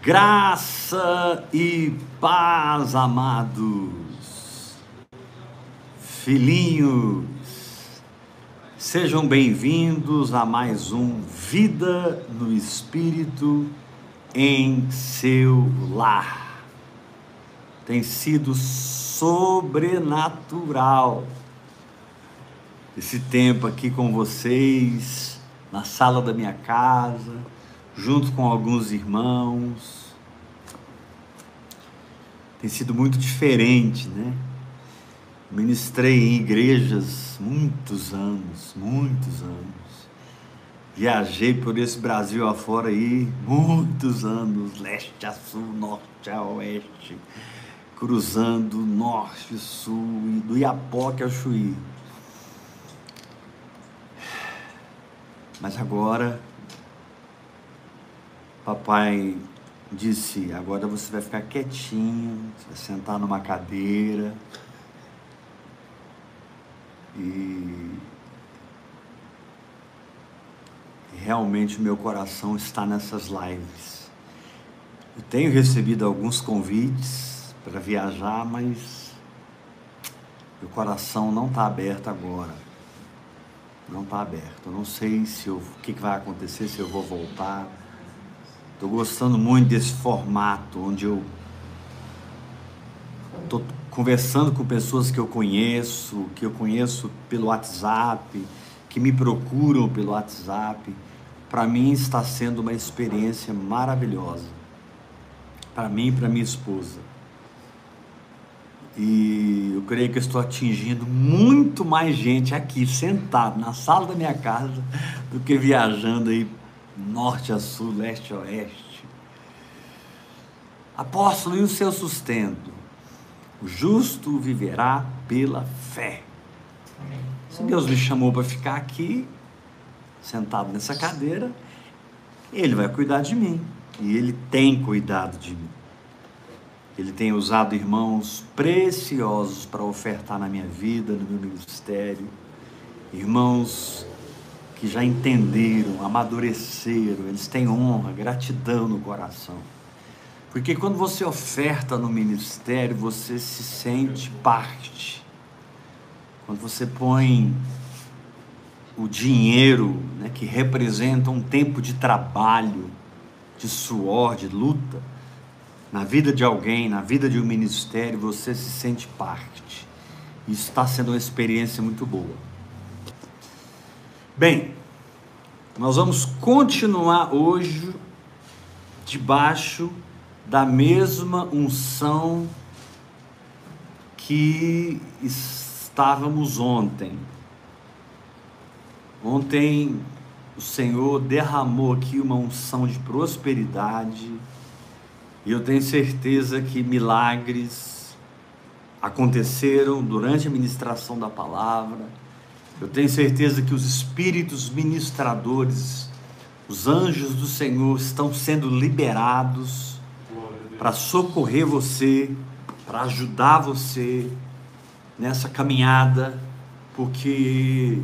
Graça e paz, amados, filhinhos, sejam bem-vindos a mais um Vida no Espírito em seu lar. Tem sido sobrenatural esse tempo aqui com vocês, na sala da minha casa junto com alguns irmãos. Tem sido muito diferente, né? Ministrei em igrejas muitos anos, muitos anos. Viajei por esse Brasil afora aí muitos anos, leste a sul, norte a oeste, cruzando norte e sul, do Iapoque ao Chuí. Mas agora Papai disse: agora você vai ficar quietinho, vai sentar numa cadeira e realmente o meu coração está nessas lives. Eu tenho recebido alguns convites para viajar, mas meu coração não está aberto agora. Não está aberto. Eu não sei se eu, o que, que vai acontecer, se eu vou voltar Estou gostando muito desse formato onde eu estou conversando com pessoas que eu conheço, que eu conheço pelo WhatsApp, que me procuram pelo WhatsApp. Para mim está sendo uma experiência maravilhosa. Para mim e para minha esposa. E eu creio que eu estou atingindo muito mais gente aqui, sentado na sala da minha casa, do que viajando aí norte a sul, leste a oeste. Apóstolo, e o seu sustento? O justo viverá pela fé. Se Deus me chamou para ficar aqui, sentado nessa cadeira, Ele vai cuidar de mim. E Ele tem cuidado de mim. Ele tem usado irmãos preciosos para ofertar na minha vida, no meu ministério. Irmãos que já entenderam, amadureceram, eles têm honra, gratidão no coração. Porque quando você oferta no ministério, você se sente parte. Quando você põe o dinheiro, né, que representa um tempo de trabalho, de suor, de luta, na vida de alguém, na vida de um ministério, você se sente parte. Isso está sendo uma experiência muito boa. Bem, nós vamos continuar hoje debaixo da mesma unção que estávamos ontem. Ontem o Senhor derramou aqui uma unção de prosperidade, e eu tenho certeza que milagres aconteceram durante a ministração da palavra eu tenho certeza que os espíritos ministradores, os anjos do Senhor estão sendo liberados para socorrer você, para ajudar você nessa caminhada, porque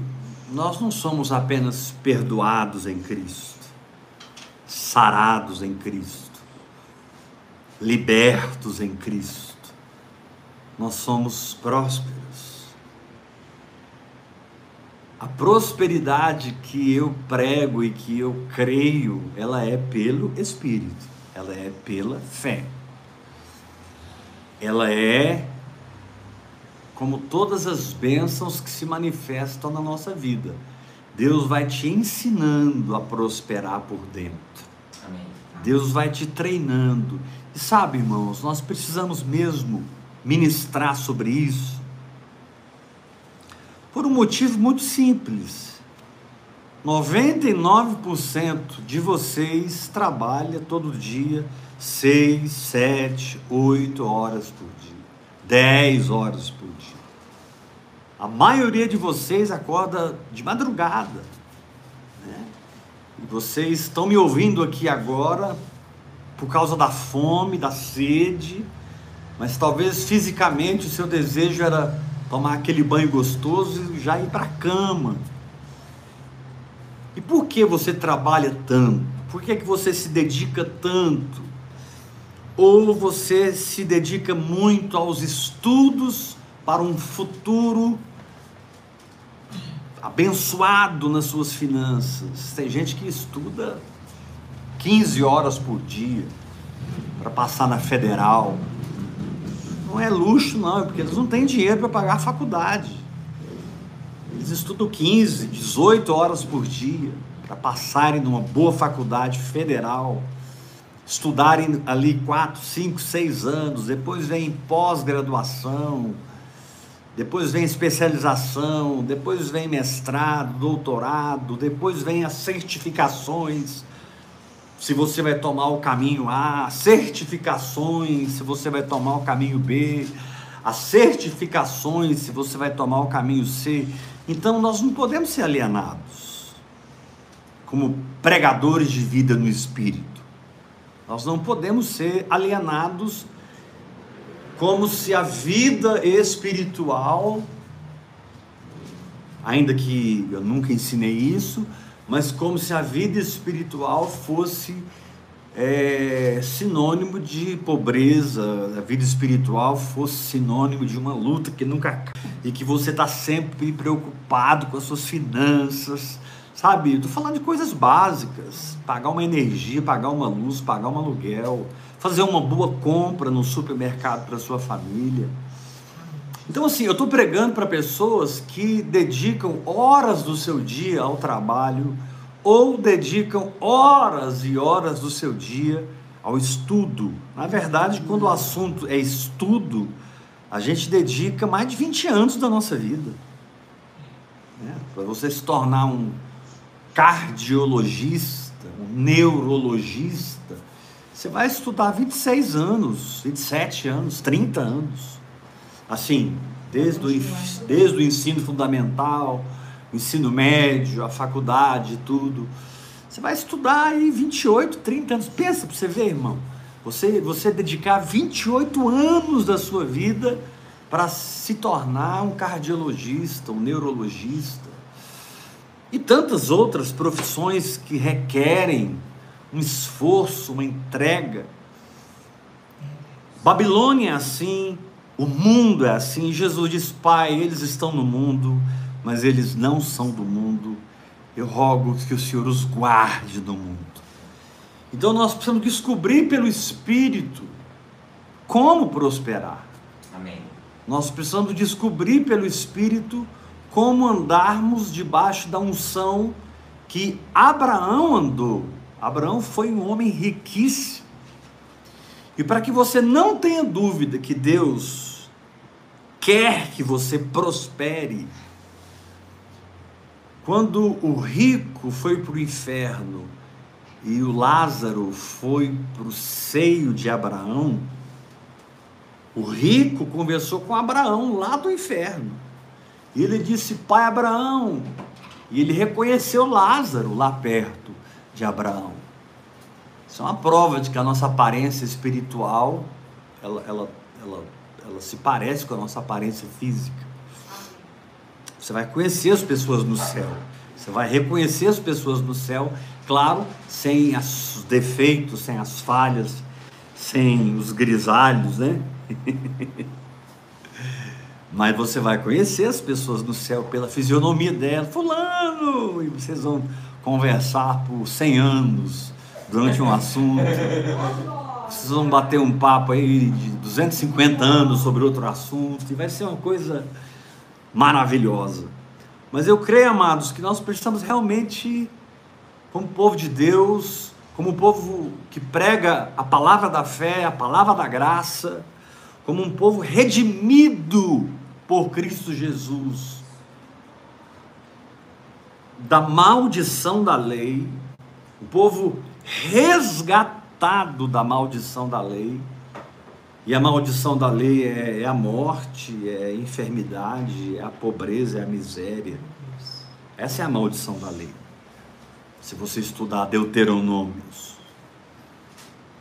nós não somos apenas perdoados em Cristo, sarados em Cristo, libertos em Cristo, nós somos prósperos a prosperidade que eu prego e que eu creio, ela é pelo Espírito, ela é pela fé. Ela é como todas as bênçãos que se manifestam na nossa vida. Deus vai te ensinando a prosperar por dentro. Amém. Deus vai te treinando. E sabe, irmãos, nós precisamos mesmo ministrar sobre isso por um motivo muito simples. 99% de vocês trabalha todo dia 6, 7, 8 horas por dia, 10 horas por dia. A maioria de vocês acorda de madrugada. Né? E vocês estão me ouvindo aqui agora por causa da fome, da sede, mas talvez fisicamente o seu desejo era tomar aquele banho gostoso e já ir para a cama. E por que você trabalha tanto? Por que, que você se dedica tanto? ou você se dedica muito aos estudos para um futuro abençoado nas suas finanças. Tem gente que estuda 15 horas por dia para passar na federal. Não é luxo, não, é porque eles não têm dinheiro para pagar a faculdade. Eles estudam 15, 18 horas por dia para passarem numa boa faculdade federal, estudarem ali 4, 5, 6 anos, depois vem pós-graduação, depois vem especialização, depois vem mestrado, doutorado, depois vem as certificações. Se você vai tomar o caminho A, certificações, se você vai tomar o caminho B, as certificações, se você vai tomar o caminho C. Então nós não podemos ser alienados como pregadores de vida no espírito. Nós não podemos ser alienados como se a vida espiritual, ainda que eu nunca ensinei isso, mas como se a vida espiritual fosse é, sinônimo de pobreza, a vida espiritual fosse sinônimo de uma luta que nunca e que você está sempre preocupado com as suas finanças, sabe? Estou falando de coisas básicas, pagar uma energia, pagar uma luz, pagar um aluguel, fazer uma boa compra no supermercado para sua família. Então, assim, eu estou pregando para pessoas que dedicam horas do seu dia ao trabalho ou dedicam horas e horas do seu dia ao estudo. Na verdade, quando o assunto é estudo, a gente dedica mais de 20 anos da nossa vida. Né? Para você se tornar um cardiologista, um neurologista, você vai estudar 26 anos, 27 anos, 30 anos. Assim, desde o, desde o ensino fundamental, ensino médio, a faculdade, tudo. Você vai estudar aí 28, 30 anos. Pensa para você ver, irmão. Você, você dedicar 28 anos da sua vida para se tornar um cardiologista, um neurologista. E tantas outras profissões que requerem um esforço, uma entrega. Babilônia é assim, o mundo é assim. Jesus diz: Pai, eles estão no mundo, mas eles não são do mundo. Eu rogo que o Senhor os guarde do mundo. Então nós precisamos descobrir pelo Espírito como prosperar. Amém. Nós precisamos descobrir pelo Espírito como andarmos debaixo da unção que Abraão andou Abraão foi um homem riquíssimo. E para que você não tenha dúvida que Deus quer que você prospere, quando o rico foi para o inferno e o Lázaro foi para o seio de Abraão, o rico conversou com Abraão lá do inferno. E ele disse: Pai Abraão. E ele reconheceu Lázaro lá perto de Abraão. Isso é uma prova de que a nossa aparência espiritual, ela, ela, ela, ela se parece com a nossa aparência física. Você vai conhecer as pessoas no céu. Você vai reconhecer as pessoas no céu, claro, sem os defeitos, sem as falhas, sem os grisalhos, né? Mas você vai conhecer as pessoas no céu pela fisionomia dela. Fulano! E vocês vão conversar por 100 anos durante um assunto. Vão bater um papo aí de 250 anos sobre outro assunto. E vai ser uma coisa maravilhosa. Mas eu creio, amados, que nós precisamos realmente, como povo de Deus, como povo que prega a palavra da fé, a palavra da graça, como um povo redimido por Cristo Jesus, da maldição da lei, o povo resgatado da maldição da lei. E a maldição da lei é, é, a morte, é a enfermidade, é a pobreza, é a miséria. Essa é a maldição da lei. Se você estudar Deuteronômios.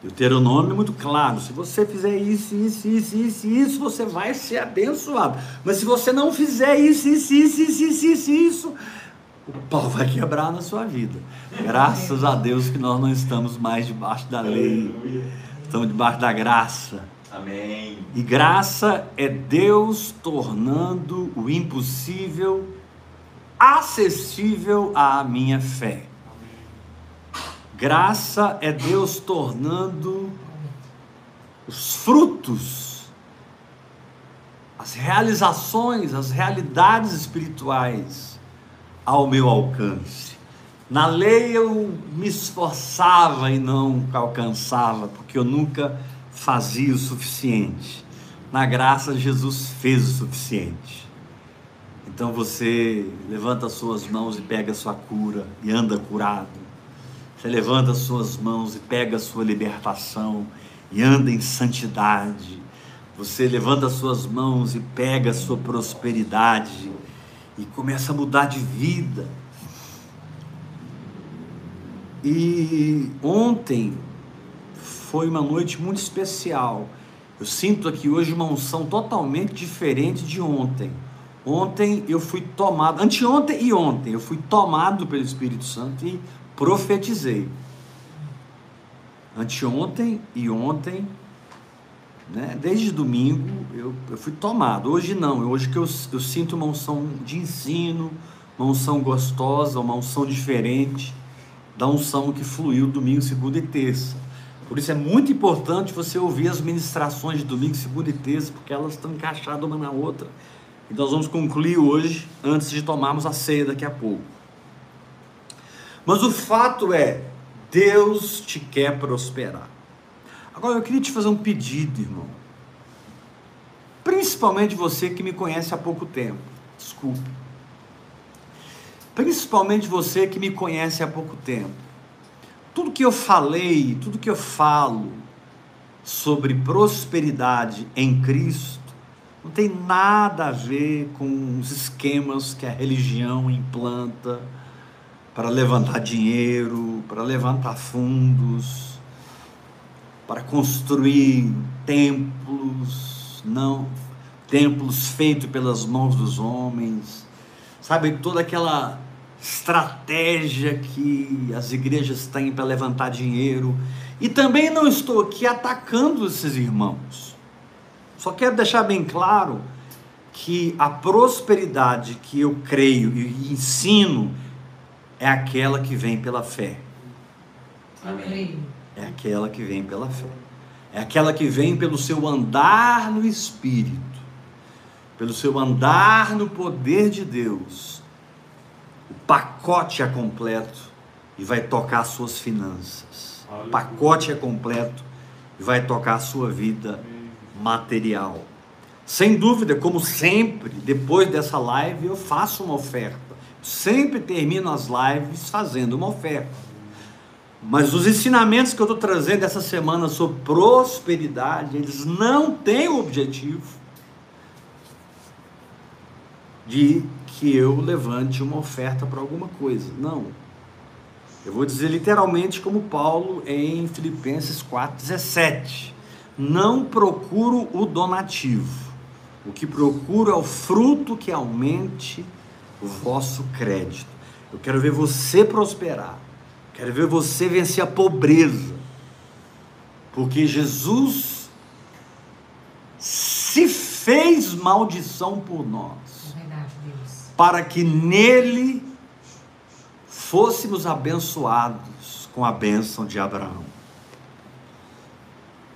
Deuteronômio é muito claro. Se você fizer isso, isso, isso, isso, isso, você vai ser abençoado. Mas se você não fizer isso, isso, isso, isso, isso, isso, isso o pau vai quebrar na sua vida. Graças a Deus que nós não estamos mais debaixo da lei. Estamos debaixo da graça. Amém. E graça é Deus tornando o impossível acessível à minha fé. Graça é Deus tornando os frutos, as realizações, as realidades espirituais ao meu alcance. Na lei eu me esforçava e não alcançava, porque eu nunca fazia o suficiente. Na graça, Jesus fez o suficiente. Então você levanta as suas mãos e pega a sua cura e anda curado. Você levanta as suas mãos e pega a sua libertação e anda em santidade. Você levanta as suas mãos e pega sua prosperidade e começa a mudar de vida. E ontem foi uma noite muito especial. Eu sinto aqui hoje uma unção totalmente diferente de ontem. Ontem eu fui tomado, anteontem e ontem, eu fui tomado pelo Espírito Santo e profetizei. Anteontem e ontem, né, desde domingo, eu, eu fui tomado. Hoje não, hoje que eu, eu sinto uma unção de ensino, uma unção gostosa, uma unção diferente da unção que fluiu domingo, segunda e terça. Por isso é muito importante você ouvir as ministrações de domingo, segunda e terça, porque elas estão encaixadas uma na outra. E nós vamos concluir hoje, antes de tomarmos a ceia daqui a pouco. Mas o fato é, Deus te quer prosperar. Agora eu queria te fazer um pedido, irmão. Principalmente você que me conhece há pouco tempo. Desculpe. Principalmente você que me conhece há pouco tempo. Tudo que eu falei, tudo que eu falo sobre prosperidade em Cristo não tem nada a ver com os esquemas que a religião implanta para levantar dinheiro, para levantar fundos, para construir templos, não templos feitos pelas mãos dos homens. Sabe toda aquela estratégia que as igrejas têm para levantar dinheiro. E também não estou aqui atacando esses irmãos. Só quero deixar bem claro que a prosperidade que eu creio e ensino é aquela que vem pela fé. Amém. É aquela que vem pela fé. É aquela que vem pelo seu andar no Espírito, pelo seu andar no poder de Deus. O pacote é completo e vai tocar as suas finanças. O pacote é completo e vai tocar a sua vida material. Sem dúvida, como sempre, depois dessa live eu faço uma oferta. Sempre termino as lives fazendo uma oferta. Mas os ensinamentos que eu estou trazendo essa semana sobre prosperidade, eles não têm o objetivo de que eu levante uma oferta para alguma coisa. Não. Eu vou dizer literalmente como Paulo em Filipenses 4,17 não procuro o donativo. O que procuro é o fruto que aumente o vosso crédito. Eu quero ver você prosperar. Quero ver você vencer a pobreza. Porque Jesus se fez maldição por nós. Para que nele fôssemos abençoados com a bênção de Abraão.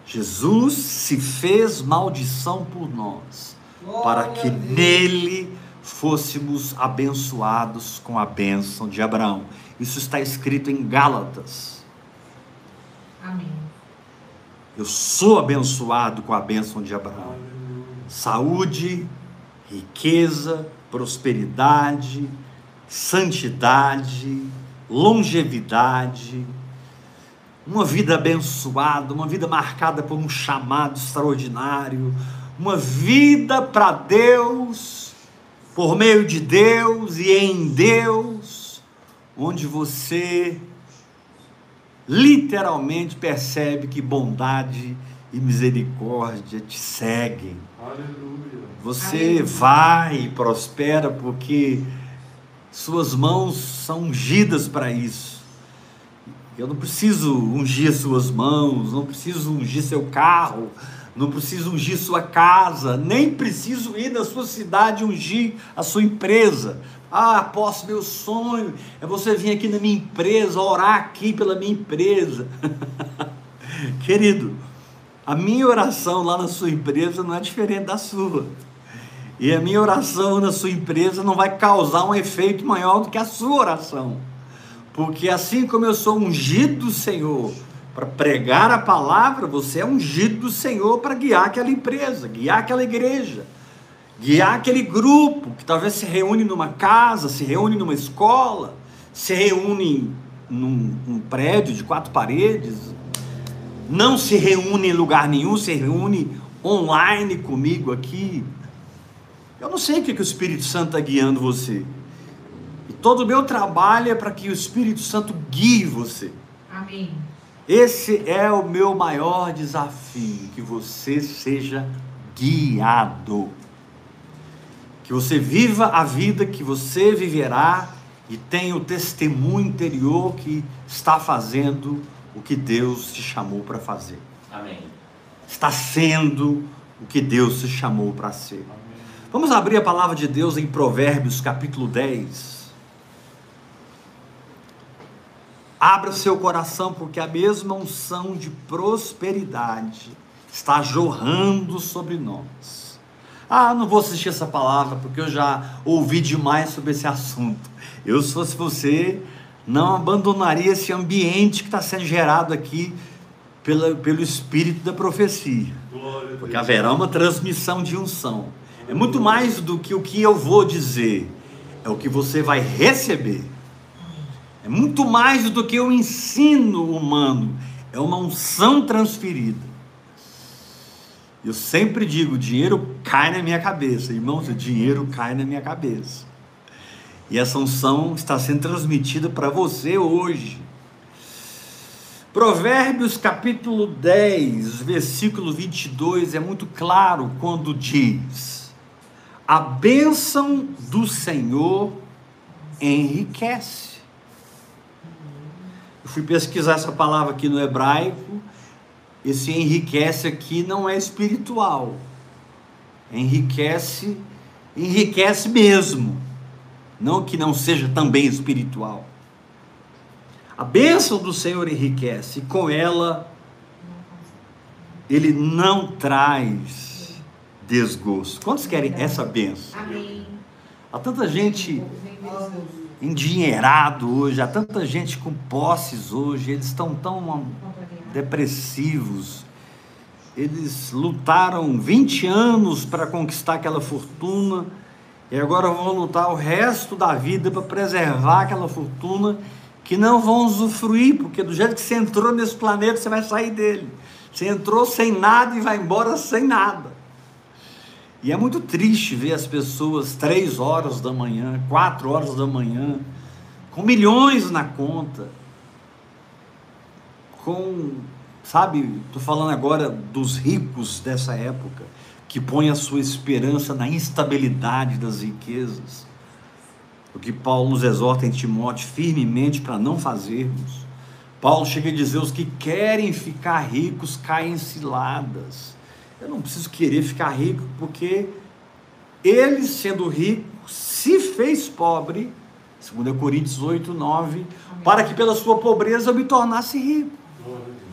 Jesus se fez maldição por nós, Glória para que nele fôssemos abençoados com a bênção de Abraão. Isso está escrito em Gálatas. Amém. Eu sou abençoado com a bênção de Abraão. Saúde, riqueza, prosperidade, santidade, longevidade, uma vida abençoada, uma vida marcada por um chamado extraordinário, uma vida para Deus, por meio de Deus e em Deus, onde você literalmente percebe que bondade e misericórdia te seguem. Aleluia. Você Aleluia. vai e prospera porque suas mãos são ungidas para isso Eu não preciso ungir suas mãos, não preciso ungir seu carro, não preciso ungir sua casa, nem preciso ir na sua cidade ungir a sua empresa. Ah, posso, meu sonho é você vir aqui na minha empresa, orar aqui pela minha empresa. Querido, a minha oração lá na sua empresa não é diferente da sua. E a minha oração na sua empresa não vai causar um efeito maior do que a sua oração. Porque assim como eu sou ungido do Senhor para pregar a palavra, você é ungido do Senhor para guiar aquela empresa, guiar aquela igreja, guiar aquele grupo que talvez se reúne numa casa, se reúne numa escola, se reúne num, num prédio de quatro paredes, não se reúne em lugar nenhum, se reúne online comigo aqui. Eu não sei o que, que o Espírito Santo está guiando você. E todo o meu trabalho é para que o Espírito Santo guie você. Amém. Esse é o meu maior desafio, que você seja guiado. Que você viva a vida que você viverá e tenha o testemunho interior que está fazendo o que Deus te chamou para fazer. Amém. Está sendo o que Deus te chamou para ser. Vamos abrir a palavra de Deus em Provérbios capítulo 10. Abra seu coração, porque a mesma unção de prosperidade está jorrando sobre nós. Ah, não vou assistir essa palavra, porque eu já ouvi demais sobre esse assunto. Eu, se fosse você, não abandonaria esse ambiente que está sendo gerado aqui pela, pelo espírito da profecia. Porque haverá uma transmissão de unção. É muito mais do que o que eu vou dizer, é o que você vai receber. É muito mais do que o ensino humano, é uma unção transferida. Eu sempre digo: dinheiro cai na minha cabeça, irmãos, o dinheiro cai na minha cabeça. E essa unção está sendo transmitida para você hoje. Provérbios capítulo 10, versículo 22 é muito claro quando diz: A bênção do Senhor enriquece eu fui pesquisar essa palavra aqui no hebraico. Esse enriquece aqui não é espiritual. Enriquece, enriquece mesmo. Não que não seja também espiritual. A bênção do Senhor enriquece, e com ela ele não traz desgosto. Quantos querem essa bênção? Amém. Há tanta gente endinheirado hoje, há tanta gente com posses hoje, eles estão tão depressivos. Eles lutaram 20 anos para conquistar aquela fortuna e agora vão lutar o resto da vida para preservar aquela fortuna que não vão usufruir, porque do jeito que você entrou nesse planeta, você vai sair dele. Você entrou sem nada e vai embora sem nada. E é muito triste ver as pessoas três horas da manhã, quatro horas da manhã, com milhões na conta, com, sabe, estou falando agora dos ricos dessa época, que põem a sua esperança na instabilidade das riquezas. O que Paulo nos exorta em Timóteo firmemente para não fazermos. Paulo chega a dizer: os que querem ficar ricos caem em ciladas eu não preciso querer ficar rico, porque ele, sendo rico, se fez pobre, 2 Coríntios 8, 9, para que pela sua pobreza eu me tornasse rico.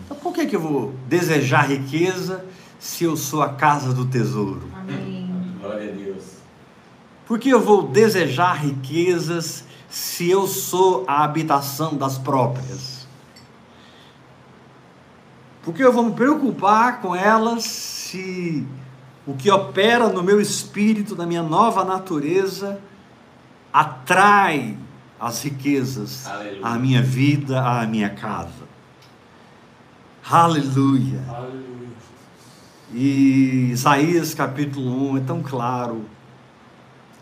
Então por que, que eu vou desejar riqueza se eu sou a casa do tesouro? Amém. Glória a Deus. Por que eu vou desejar riquezas se eu sou a habitação das próprias? Porque eu vou me preocupar com elas se o que opera no meu espírito, na minha nova natureza, atrai as riquezas Aleluia. à minha vida, à minha casa. Aleluia. Aleluia. E Isaías capítulo 1 é tão claro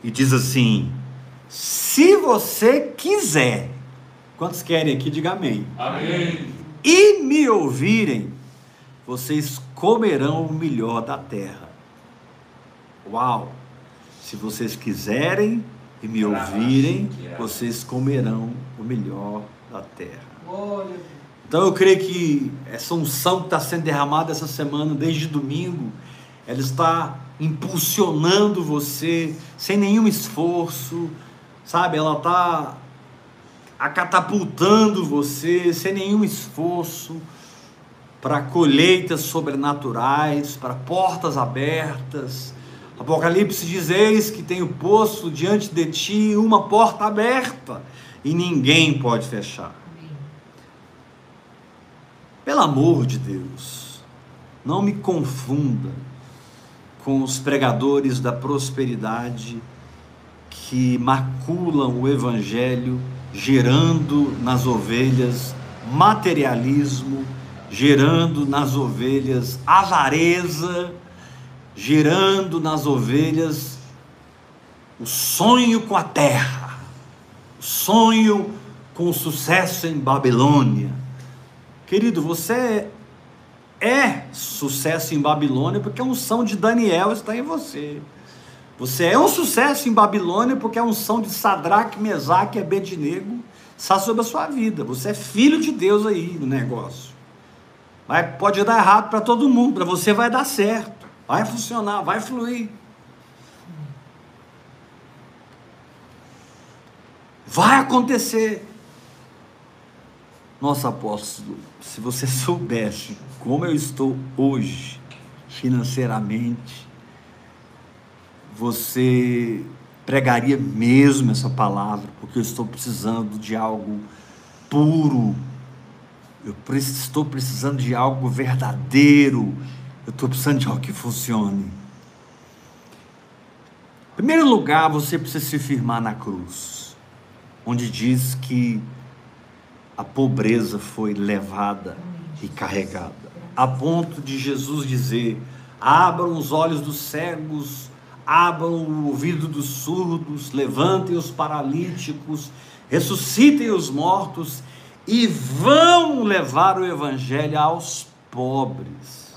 e diz assim: Se você quiser, quantos querem aqui, diga amém. Amém. E me ouvirem, vocês comerão o melhor da terra. Uau! Se vocês quiserem e me ouvirem, vocês comerão o melhor da terra. Então eu creio que essa unção que está sendo derramada essa semana, desde domingo, ela está impulsionando você sem nenhum esforço, sabe? Ela está catapultando você sem nenhum esforço para colheitas sobrenaturais, para portas abertas. Apocalipse diz: Eis que tenho posto diante de ti uma porta aberta e ninguém pode fechar. Pelo amor de Deus, não me confunda com os pregadores da prosperidade que maculam o evangelho, gerando nas ovelhas materialismo, gerando nas ovelhas avareza, gerando nas ovelhas o sonho com a terra, o sonho com o sucesso em Babilônia Querido, você é sucesso em Babilônia porque a unção de Daniel está em você. Você é um sucesso em Babilônia porque a unção de Sadraque, Mesaque e Abednego está sobre a sua vida. Você é filho de Deus aí no negócio. Vai, pode dar errado para todo mundo, para você vai dar certo. Vai funcionar, vai fluir. Vai acontecer. Nosso apóstolo, se você soubesse como eu estou hoje, financeiramente, você pregaria mesmo essa palavra, porque eu estou precisando de algo puro, eu estou precisando de algo verdadeiro, eu estou precisando de algo que funcione. Em primeiro lugar, você precisa se firmar na cruz, onde diz que a pobreza foi levada e carregada, a ponto de Jesus dizer: abram os olhos dos cegos, abram o ouvido dos surdos, levantem os paralíticos, ressuscitem os mortos e vão levar o evangelho aos pobres.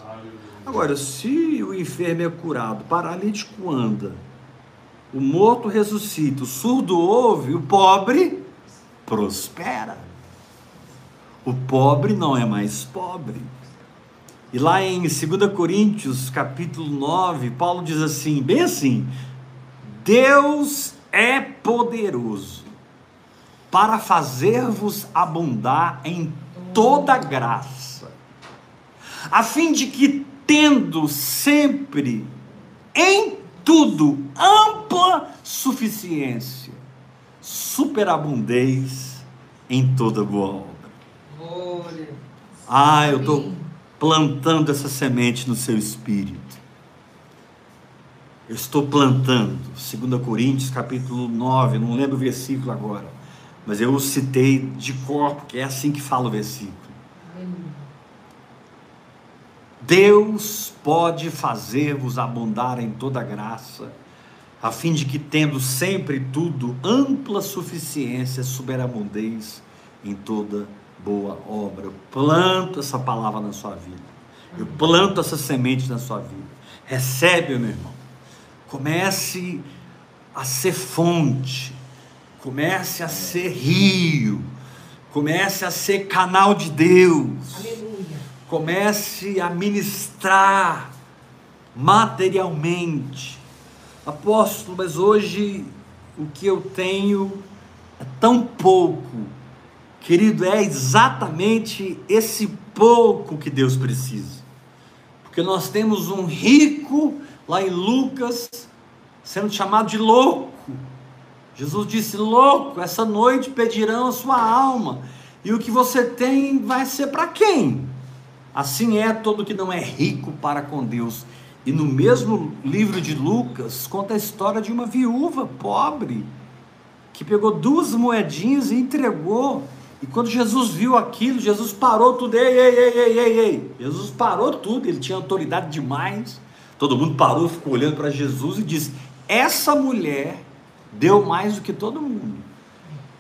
Agora, se o enfermo é curado, o paralítico anda, o morto ressuscita, o surdo ouve, o pobre prospera o pobre não é mais pobre. E lá em 2 Coríntios, capítulo 9, Paulo diz assim, bem assim: Deus é poderoso para fazer-vos abundar em toda graça, a fim de que, tendo sempre em tudo ampla suficiência, superabundez em toda boa obra. Ah, eu estou plantando essa semente no seu espírito. Eu estou plantando. 2 Coríntios, capítulo 9, não lembro o versículo agora. Mas eu o citei de cor, porque é assim que fala o versículo. Deus pode fazer-vos abundar em toda graça, a fim de que, tendo sempre tudo, ampla suficiência, superabundez em toda graça boa obra. Eu planto essa palavra na sua vida. Eu planto essa semente na sua vida. Recebe, meu irmão. Comece a ser fonte. Comece a ser rio. Comece a ser canal de Deus. Aleluia. Comece a ministrar materialmente. Apóstolo, mas hoje o que eu tenho é tão pouco Querido, é exatamente esse pouco que Deus precisa. Porque nós temos um rico lá em Lucas sendo chamado de louco. Jesus disse: Louco, essa noite pedirão a sua alma, e o que você tem vai ser para quem? Assim é todo que não é rico para com Deus. E no mesmo livro de Lucas, conta a história de uma viúva pobre que pegou duas moedinhas e entregou e quando Jesus viu aquilo, Jesus parou tudo. Ei, ei, ei, ei, ei, ei. Jesus parou tudo, ele tinha autoridade demais. Todo mundo parou, ficou olhando para Jesus e disse: Essa mulher deu mais do que todo mundo.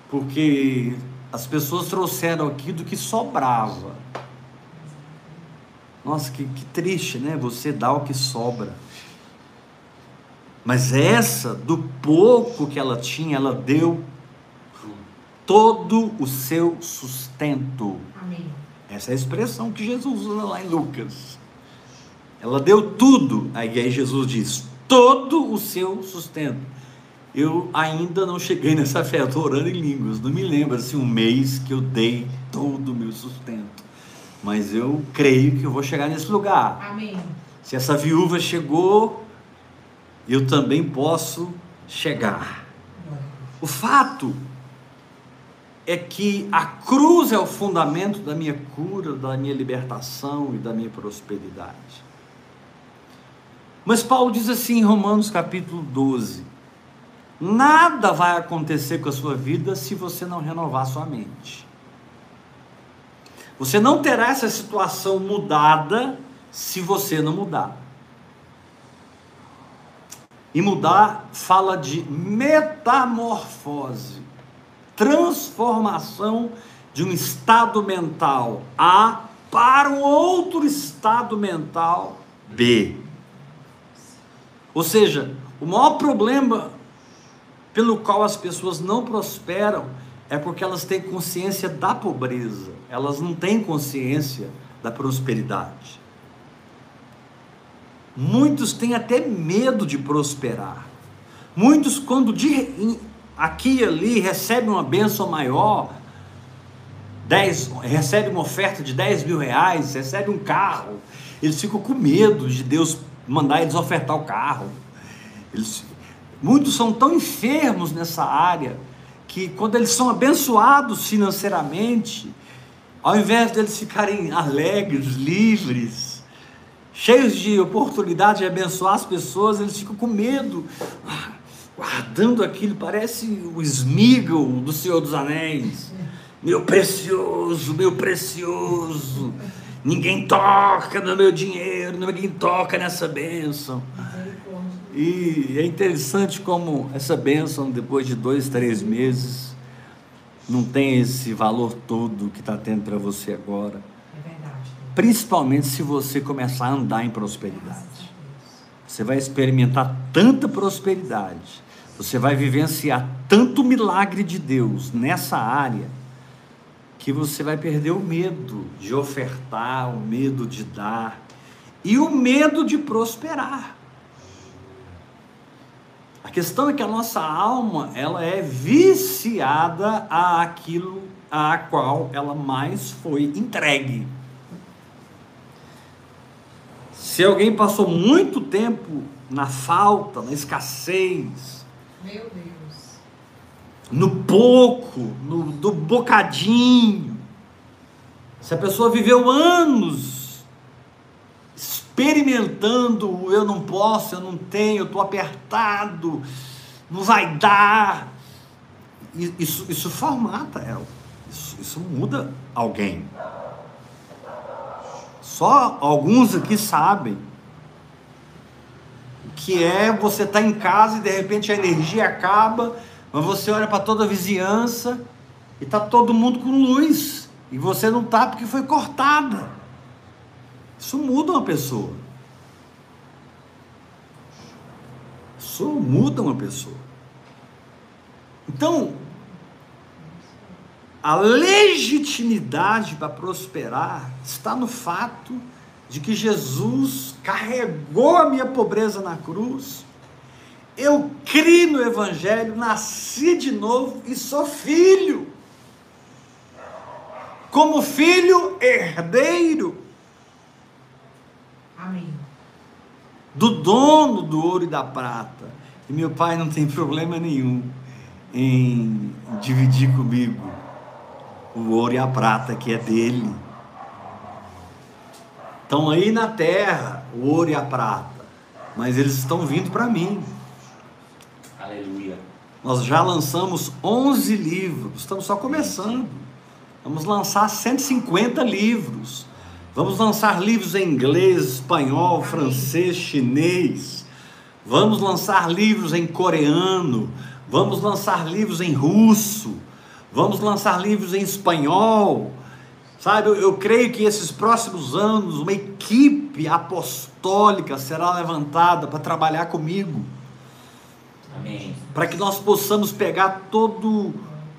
Porque as pessoas trouxeram aqui do que sobrava. Nossa, que, que triste, né? Você dá o que sobra. Mas essa, do pouco que ela tinha, ela deu todo o seu sustento. Amém. Essa é a expressão que Jesus usa lá em Lucas. Ela deu tudo. Aí Jesus diz: todo o seu sustento. Eu ainda não cheguei nessa fé, estou orando em línguas. Não me lembro assim um mês que eu dei todo o meu sustento. Mas eu creio que eu vou chegar nesse lugar. Amém. Se essa viúva chegou, eu também posso chegar. O fato é que a cruz é o fundamento da minha cura, da minha libertação e da minha prosperidade. Mas Paulo diz assim em Romanos capítulo 12: nada vai acontecer com a sua vida se você não renovar sua mente. Você não terá essa situação mudada se você não mudar. E mudar fala de metamorfose, transformação de um estado mental A para um outro estado mental B. Ou seja, o maior problema pelo qual as pessoas não prosperam é porque elas têm consciência da pobreza, elas não têm consciência da prosperidade. Muitos têm até medo de prosperar. Muitos, quando de, aqui e ali recebem uma bênção maior, 10, recebe uma oferta de 10 mil reais, recebe um carro, eles ficam com medo de Deus mandar eles ofertar o carro. Eles, muitos são tão enfermos nessa área que quando eles são abençoados financeiramente, ao invés deles ficarem alegres, livres, cheios de oportunidade de abençoar as pessoas, eles ficam com medo, guardando aquilo, parece o Smeagol do Senhor dos Anéis. Meu precioso, meu precioso. Ninguém toca no meu dinheiro, ninguém toca nessa bênção. E é interessante como essa bênção, depois de dois, três meses, não tem esse valor todo que está tendo para você agora. É verdade. Principalmente se você começar a andar em prosperidade. Você vai experimentar tanta prosperidade, você vai vivenciar tanto milagre de Deus nessa área que você vai perder o medo de ofertar, o medo de dar e o medo de prosperar. A questão é que a nossa alma, ela é viciada àquilo a qual ela mais foi entregue. Se alguém passou muito tempo na falta, na escassez, Meu Deus. no pouco, no, do bocadinho. Se a pessoa viveu anos experimentando, eu não posso, eu não tenho, eu estou apertado, não vai dar, isso, isso formata ela, isso, isso muda alguém. Só alguns aqui sabem que é você estar em casa e de repente a energia acaba, mas você olha para toda a vizinhança e está todo mundo com luz e você não está porque foi cortada. Isso muda uma pessoa. Isso muda uma pessoa. Então, a legitimidade para prosperar está no fato de que Jesus carregou a minha pobreza na cruz. Eu criei no Evangelho, nasci de novo e sou filho. Como filho herdeiro Amém. do dono do ouro e da prata. E meu pai não tem problema nenhum em dividir comigo o ouro e a prata que é dele. Estão aí na terra o ouro e a prata, mas eles estão vindo para mim. Aleluia. Nós já lançamos 11 livros, estamos só começando. Vamos lançar 150 livros. Vamos lançar livros em inglês, espanhol, francês, chinês. Vamos lançar livros em coreano. Vamos lançar livros em russo. Vamos lançar livros em espanhol. Sabe, eu, eu creio que esses próximos anos uma equipe apostólica será levantada para trabalhar comigo. Para que nós possamos pegar todo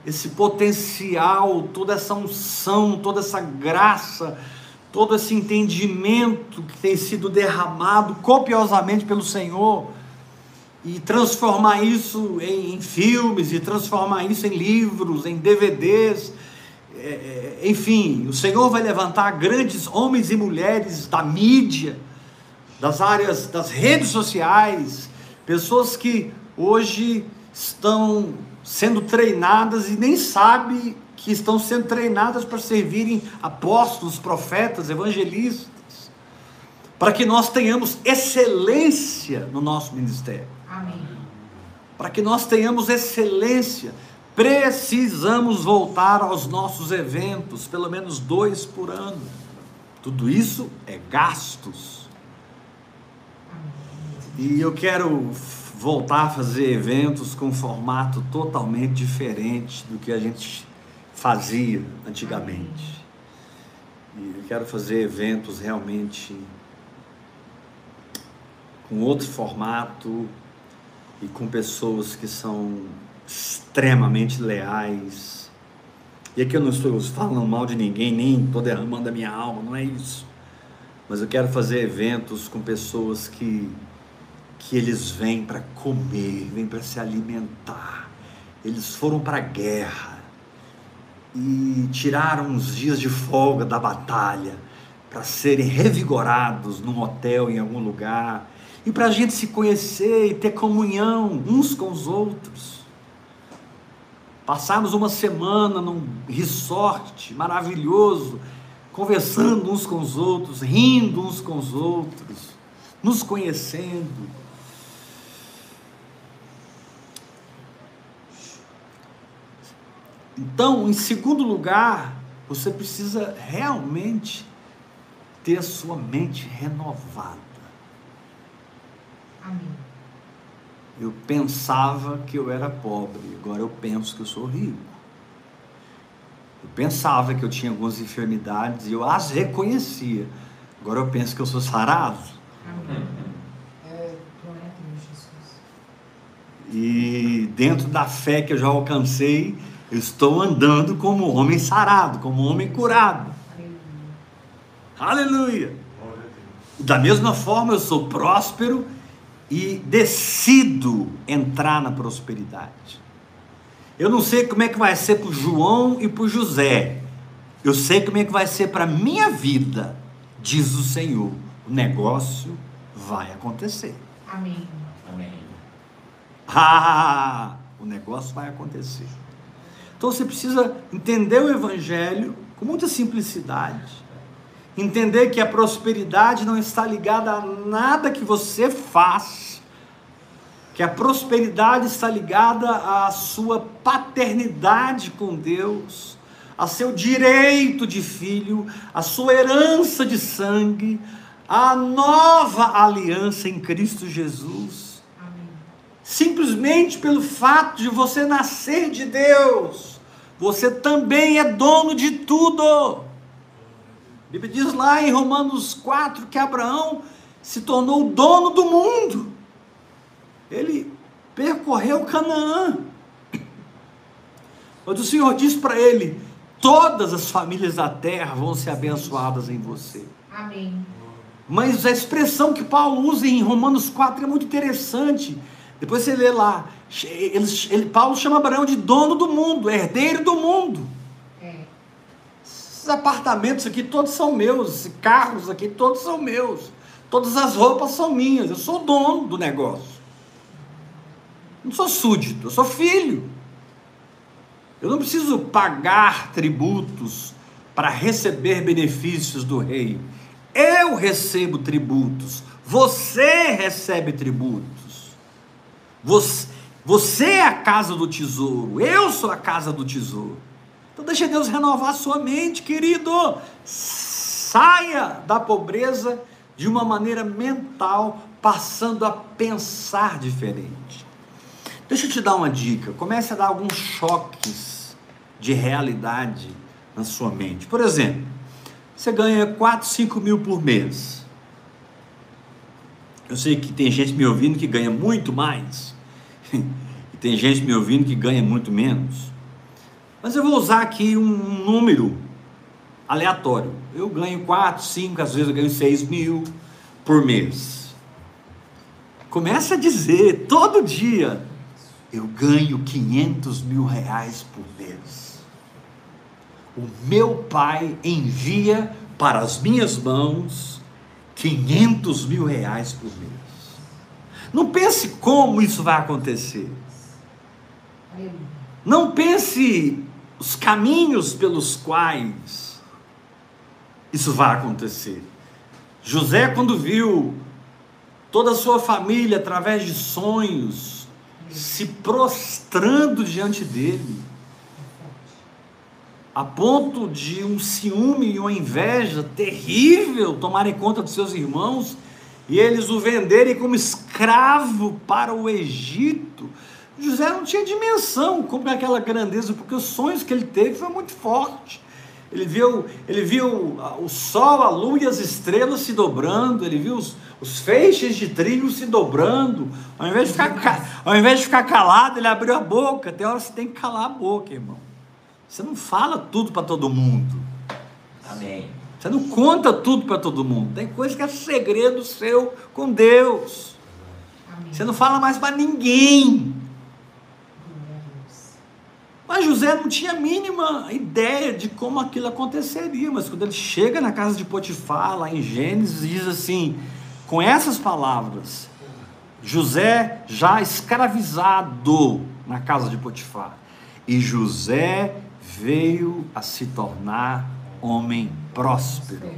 esse potencial, toda essa unção, toda essa graça, todo esse entendimento que tem sido derramado copiosamente pelo Senhor e transformar isso em, em filmes, e transformar isso em livros, em DVDs, é, é, enfim, o Senhor vai levantar grandes homens e mulheres da mídia, das áreas das redes sociais, pessoas que hoje estão sendo treinadas e nem sabem que estão sendo treinadas para servirem apóstolos, profetas, evangelistas, para que nós tenhamos excelência no nosso ministério. Amém. Para que nós tenhamos excelência, precisamos voltar aos nossos eventos, pelo menos dois por ano. Tudo isso é gastos. E eu quero voltar a fazer eventos com um formato totalmente diferente do que a gente fazia antigamente. E eu quero fazer eventos realmente com outro formato e com pessoas que são extremamente leais. E aqui eu não estou falando mal de ninguém, nem estou derramando a minha alma, não é isso. Mas eu quero fazer eventos com pessoas que, que eles vêm para comer, vêm para se alimentar. Eles foram para a guerra e tiraram uns dias de folga da batalha para serem revigorados num hotel em algum lugar e para a gente se conhecer e ter comunhão uns com os outros. Passarmos uma semana num resort maravilhoso, conversando uns com os outros, rindo uns com os outros, nos conhecendo. Então, em segundo lugar, você precisa realmente ter a sua mente renovada. Amém. Eu pensava que eu era pobre, agora eu penso que eu sou rico. Eu pensava que eu tinha algumas enfermidades e eu as reconhecia. Agora eu penso que eu sou sarado. Amém. É, e dentro da fé que eu já alcancei, eu estou andando como homem sarado, como homem curado. Aleluia. Aleluia. Da mesma forma, eu sou próspero e decido entrar na prosperidade. Eu não sei como é que vai ser para o João e para o José. Eu sei como é que vai ser para a minha vida, diz o Senhor. O negócio vai acontecer. Amém. Amém. Ah, o negócio vai acontecer. Então você precisa entender o Evangelho com muita simplicidade Entender que a prosperidade não está ligada a nada que você faz, que a prosperidade está ligada à sua paternidade com Deus, a seu direito de filho, a sua herança de sangue, a nova aliança em Cristo Jesus. Amém. Simplesmente pelo fato de você nascer de Deus, você também é dono de tudo. A Bíblia diz lá em Romanos 4 que Abraão se tornou dono do mundo. Ele percorreu Canaã. Mas o Senhor diz para ele: todas as famílias da terra vão ser abençoadas em você. Amém. Mas a expressão que Paulo usa em Romanos 4 é muito interessante. Depois você lê lá, ele, ele, Paulo chama Abraão de dono do mundo, herdeiro do mundo. Esses apartamentos aqui todos são meus, carros aqui todos são meus. Todas as roupas são minhas. Eu sou dono do negócio. Não sou súdito, eu sou filho. Eu não preciso pagar tributos para receber benefícios do rei. Eu recebo tributos. Você recebe tributos. Você, você é a casa do tesouro. Eu sou a casa do tesouro. Então deixa Deus renovar sua mente, querido. Saia da pobreza de uma maneira mental, passando a pensar diferente. Deixa eu te dar uma dica. Comece a dar alguns choques de realidade na sua mente. Por exemplo, você ganha 4, 5 mil por mês. Eu sei que tem gente me ouvindo que ganha muito mais. e tem gente me ouvindo que ganha muito menos. Mas eu vou usar aqui um número aleatório. Eu ganho 4, 5, às vezes eu ganho 6 mil por mês. Começa a dizer todo dia: eu ganho 500 mil reais por mês. O meu pai envia para as minhas mãos 500 mil reais por mês. Não pense como isso vai acontecer. Não pense os caminhos pelos quais isso vai acontecer. José, quando viu toda a sua família, através de sonhos, se prostrando diante dele, a ponto de um ciúme e uma inveja terrível tomarem conta dos seus irmãos e eles o venderem como escravo para o Egito. José não tinha dimensão como é aquela grandeza, porque os sonhos que ele teve foi muito forte. Ele viu, ele viu o sol, a lua e as estrelas se dobrando, ele viu os, os feixes de trigo se dobrando. Ao invés, de ficar, ao invés de ficar calado, ele abriu a boca. Tem hora que você tem que calar a boca, irmão. Você não fala tudo para todo mundo. Amém. Você não conta tudo para todo mundo. Tem coisa que é segredo seu com Deus. Amém. Você não fala mais para ninguém. Mas José não tinha a mínima ideia de como aquilo aconteceria. Mas quando ele chega na casa de Potifar, lá em Gênesis, diz assim: com essas palavras, José já escravizado na casa de Potifar. E José veio a se tornar homem próspero.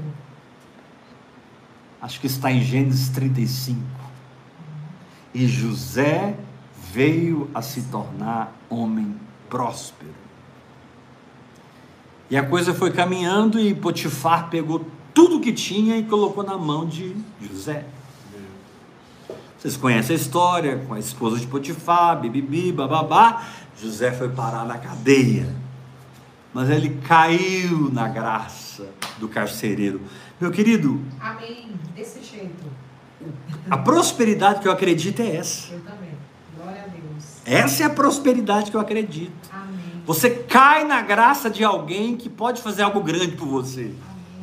Acho que está em Gênesis 35. E José veio a se tornar homem próspero próspero. E a coisa foi caminhando e Potifar pegou tudo que tinha e colocou na mão de José. Vocês conhecem a história com a esposa de Potifar, bibibi, bababá. José foi parar na cadeia. Mas ele caiu na graça do carcereiro. Meu querido. Amém. Desse jeito. A prosperidade que eu acredito é essa. Eu também. Essa é a prosperidade que eu acredito. Amém. Você cai na graça de alguém que pode fazer algo grande por você.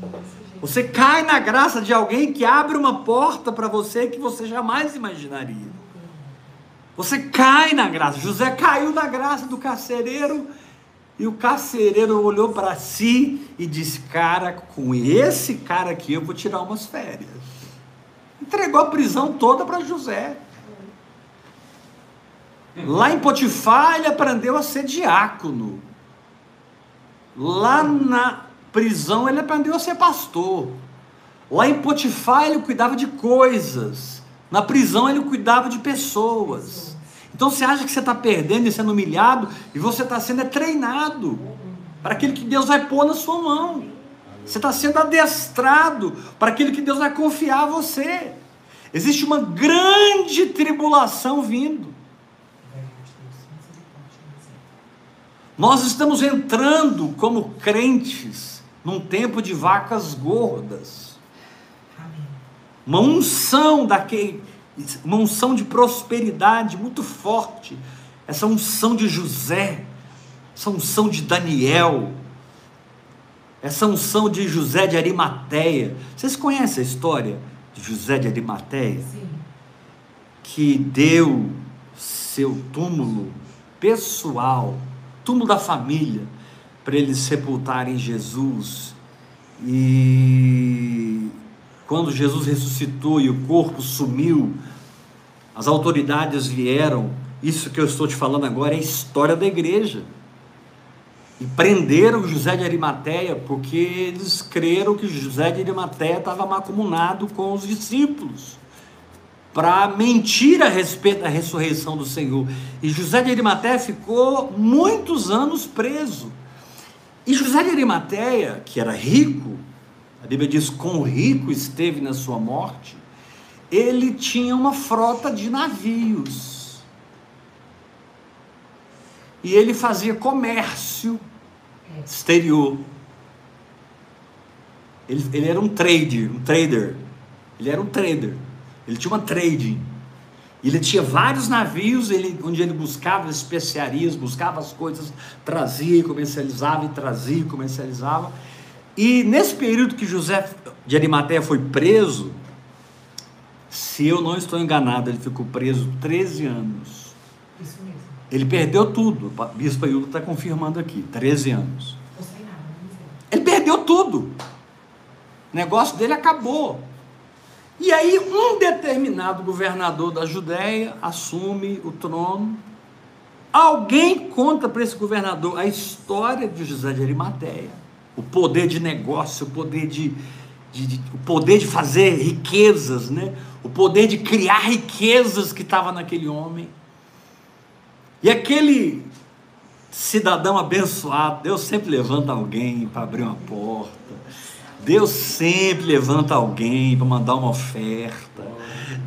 Amém. Você cai na graça de alguém que abre uma porta para você que você jamais imaginaria. Você cai na graça. José caiu na graça do carcereiro e o carcereiro olhou para si e disse: Cara, com esse cara aqui eu vou tirar umas férias. Entregou a prisão toda para José. Lá em Potifar ele aprendeu a ser diácono. Lá na prisão ele aprendeu a ser pastor. Lá em Potifar ele cuidava de coisas. Na prisão ele cuidava de pessoas. Então você acha que você está perdendo e sendo humilhado e você está sendo é treinado para aquilo que Deus vai pôr na sua mão. Você está sendo adestrado para aquilo que Deus vai confiar a você. Existe uma grande tribulação vindo. Nós estamos entrando como crentes num tempo de vacas gordas. Uma unção daquele, uma unção de prosperidade muito forte. Essa unção de José, essa unção de Daniel, essa unção de José de Arimateia. Vocês conhecem a história de José de Arimateia? Sim. Que deu seu túmulo pessoal túmulo da família, para eles sepultarem Jesus. E quando Jesus ressuscitou e o corpo sumiu, as autoridades vieram. Isso que eu estou te falando agora é história da igreja. E prenderam José de Arimateia porque eles creram que José de Arimateia estava macumunado com os discípulos para mentir a respeito da ressurreição do Senhor. E José de Arimateia ficou muitos anos preso. E José de Arimateia, que era rico, a Bíblia diz: com rico esteve na sua morte, ele tinha uma frota de navios. E ele fazia comércio exterior. Ele, ele era um trader, um trader. Ele era um trader. Ele tinha uma trading. Ele tinha vários navios ele, onde ele buscava especiarias, buscava as coisas, trazia e comercializava, e trazia e comercializava. E nesse período que José de Arimateia foi preso, se eu não estou enganado, ele ficou preso 13 anos. Isso mesmo. Ele perdeu tudo. O Bispo Ailton está confirmando aqui, 13 anos. Ele perdeu tudo. O negócio dele acabou. E aí, um determinado governador da Judéia assume o trono. Alguém conta para esse governador a história de José de Arimateia, o poder de negócio, o poder de, de, de- o poder de fazer riquezas, né? o poder de criar riquezas que estava naquele homem. E aquele cidadão abençoado, Deus sempre levanta alguém para abrir uma porta. Deus sempre levanta alguém para mandar uma oferta.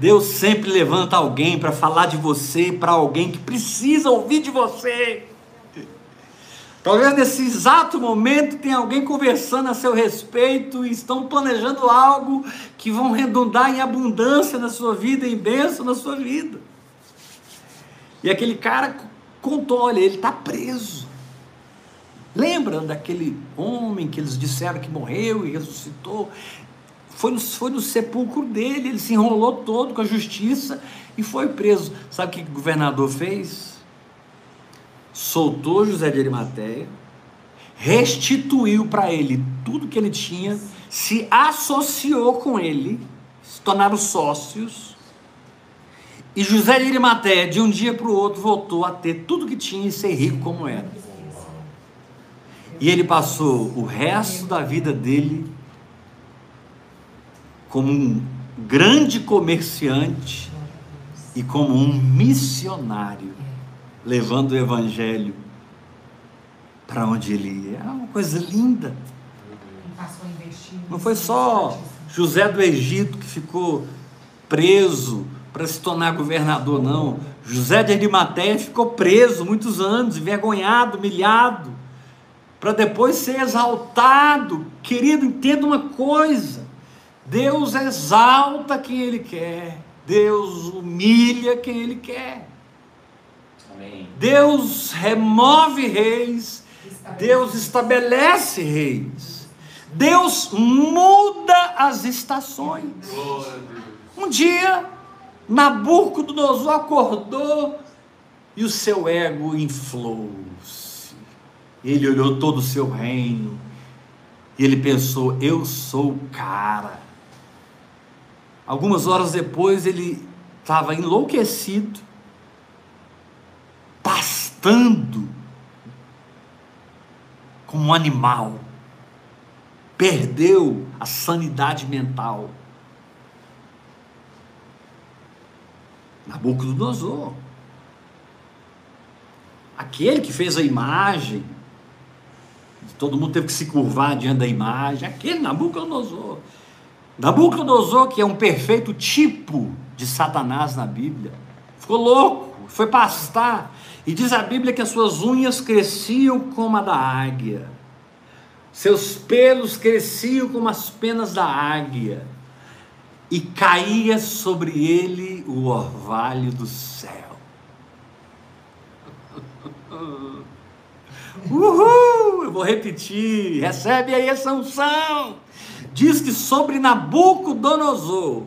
Deus sempre levanta alguém para falar de você para alguém que precisa ouvir de você. Talvez nesse exato momento tenha alguém conversando a seu respeito e estão planejando algo que vão redundar em abundância na sua vida, em bênção na sua vida. E aquele cara contou: olha, ele está preso. Lembra daquele homem que eles disseram que morreu e ressuscitou? Foi no, foi no sepulcro dele, ele se enrolou todo com a justiça e foi preso. Sabe o que o governador fez? Soltou José de Arimateia, restituiu para ele tudo que ele tinha, se associou com ele, se tornaram sócios. E José de Arimateia, de um dia para o outro, voltou a ter tudo que tinha e ser rico como era. E ele passou o resto da vida dele como um grande comerciante e como um missionário, levando o evangelho para onde ele ia. É uma coisa linda. Não foi só José do Egito que ficou preso para se tornar governador, não. José de Arimateia ficou preso muitos anos, envergonhado, humilhado, para depois ser exaltado. Querido, entenda uma coisa: Deus exalta quem Ele quer, Deus humilha quem Ele quer. Amém. Deus remove reis, Deus estabelece reis. Deus muda as estações. Um dia, Nabucodonosor acordou e o seu ego inflou-se. Ele olhou todo o seu reino e ele pensou: Eu sou o cara. Algumas horas depois, ele estava enlouquecido, pastando como um animal. Perdeu a sanidade mental. Nabucodonosor. Aquele que fez a imagem, todo mundo teve que se curvar diante da imagem, aquele Nabucodonosor. Nabucodonosor, que é um perfeito tipo de Satanás na Bíblia, ficou louco, foi pastar, e diz a Bíblia que as suas unhas cresciam como a da águia, seus pelos cresciam como as penas da águia, e caía sobre ele o orvalho do céu. Uhul! Eu vou repetir, recebe aí essa unção. Diz que sobre Nabucodonosor,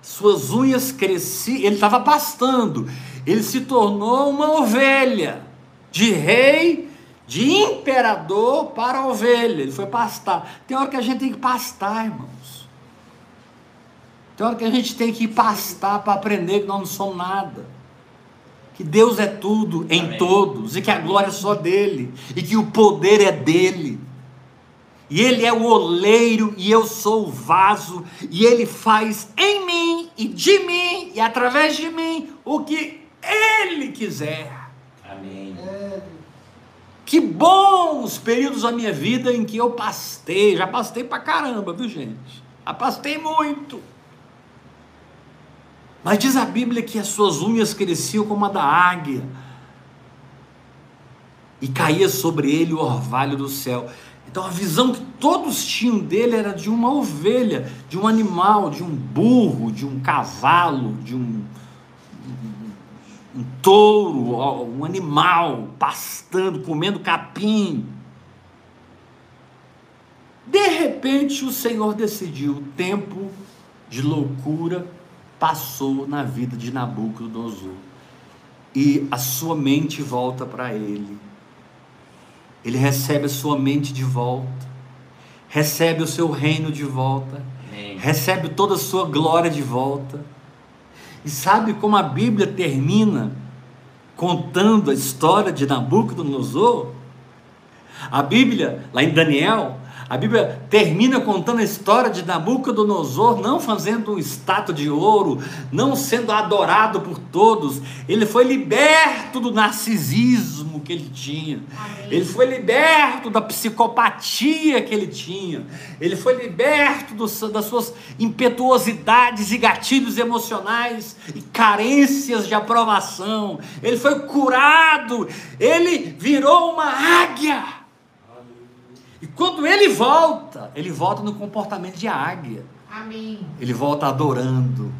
suas unhas cresciam, ele estava pastando, ele se tornou uma ovelha, de rei, de imperador para ovelha, ele foi pastar. Tem hora que a gente tem que pastar, irmãos. Tem hora que a gente tem que pastar para aprender que nós não somos nada. Que Deus é tudo em Amém. todos e que a glória é só dele e que o poder é dele. E ele é o oleiro e eu sou o vaso e ele faz em mim e de mim e através de mim o que ele quiser. Amém. Que bons períodos da minha vida em que eu pastei, já pastei pra caramba, viu gente? Já pastei muito. Mas diz a Bíblia que as suas unhas cresciam como a da águia, e caía sobre ele o orvalho do céu. Então a visão que todos tinham dele era de uma ovelha, de um animal, de um burro, de um cavalo, de um um touro, um animal pastando, comendo capim. De repente o Senhor decidiu, tempo de loucura passou na vida de Nabucodonosor. E a sua mente volta para ele. Ele recebe a sua mente de volta, recebe o seu reino de volta, Amém. recebe toda a sua glória de volta e sabe como a Bíblia termina contando a história de Nabucodonosor? A Bíblia, lá em Daniel, a Bíblia termina contando a história de Nabucodonosor, não fazendo um estátua de ouro, não sendo adorado por todos. Ele foi liberto do narcisismo que ele tinha. Ele foi liberto da psicopatia que ele tinha. Ele foi liberto do, das suas impetuosidades e gatilhos emocionais e carências de aprovação. Ele foi curado. Ele virou uma águia. E quando ele volta, ele volta no comportamento de águia. Amém. Ele volta adorando.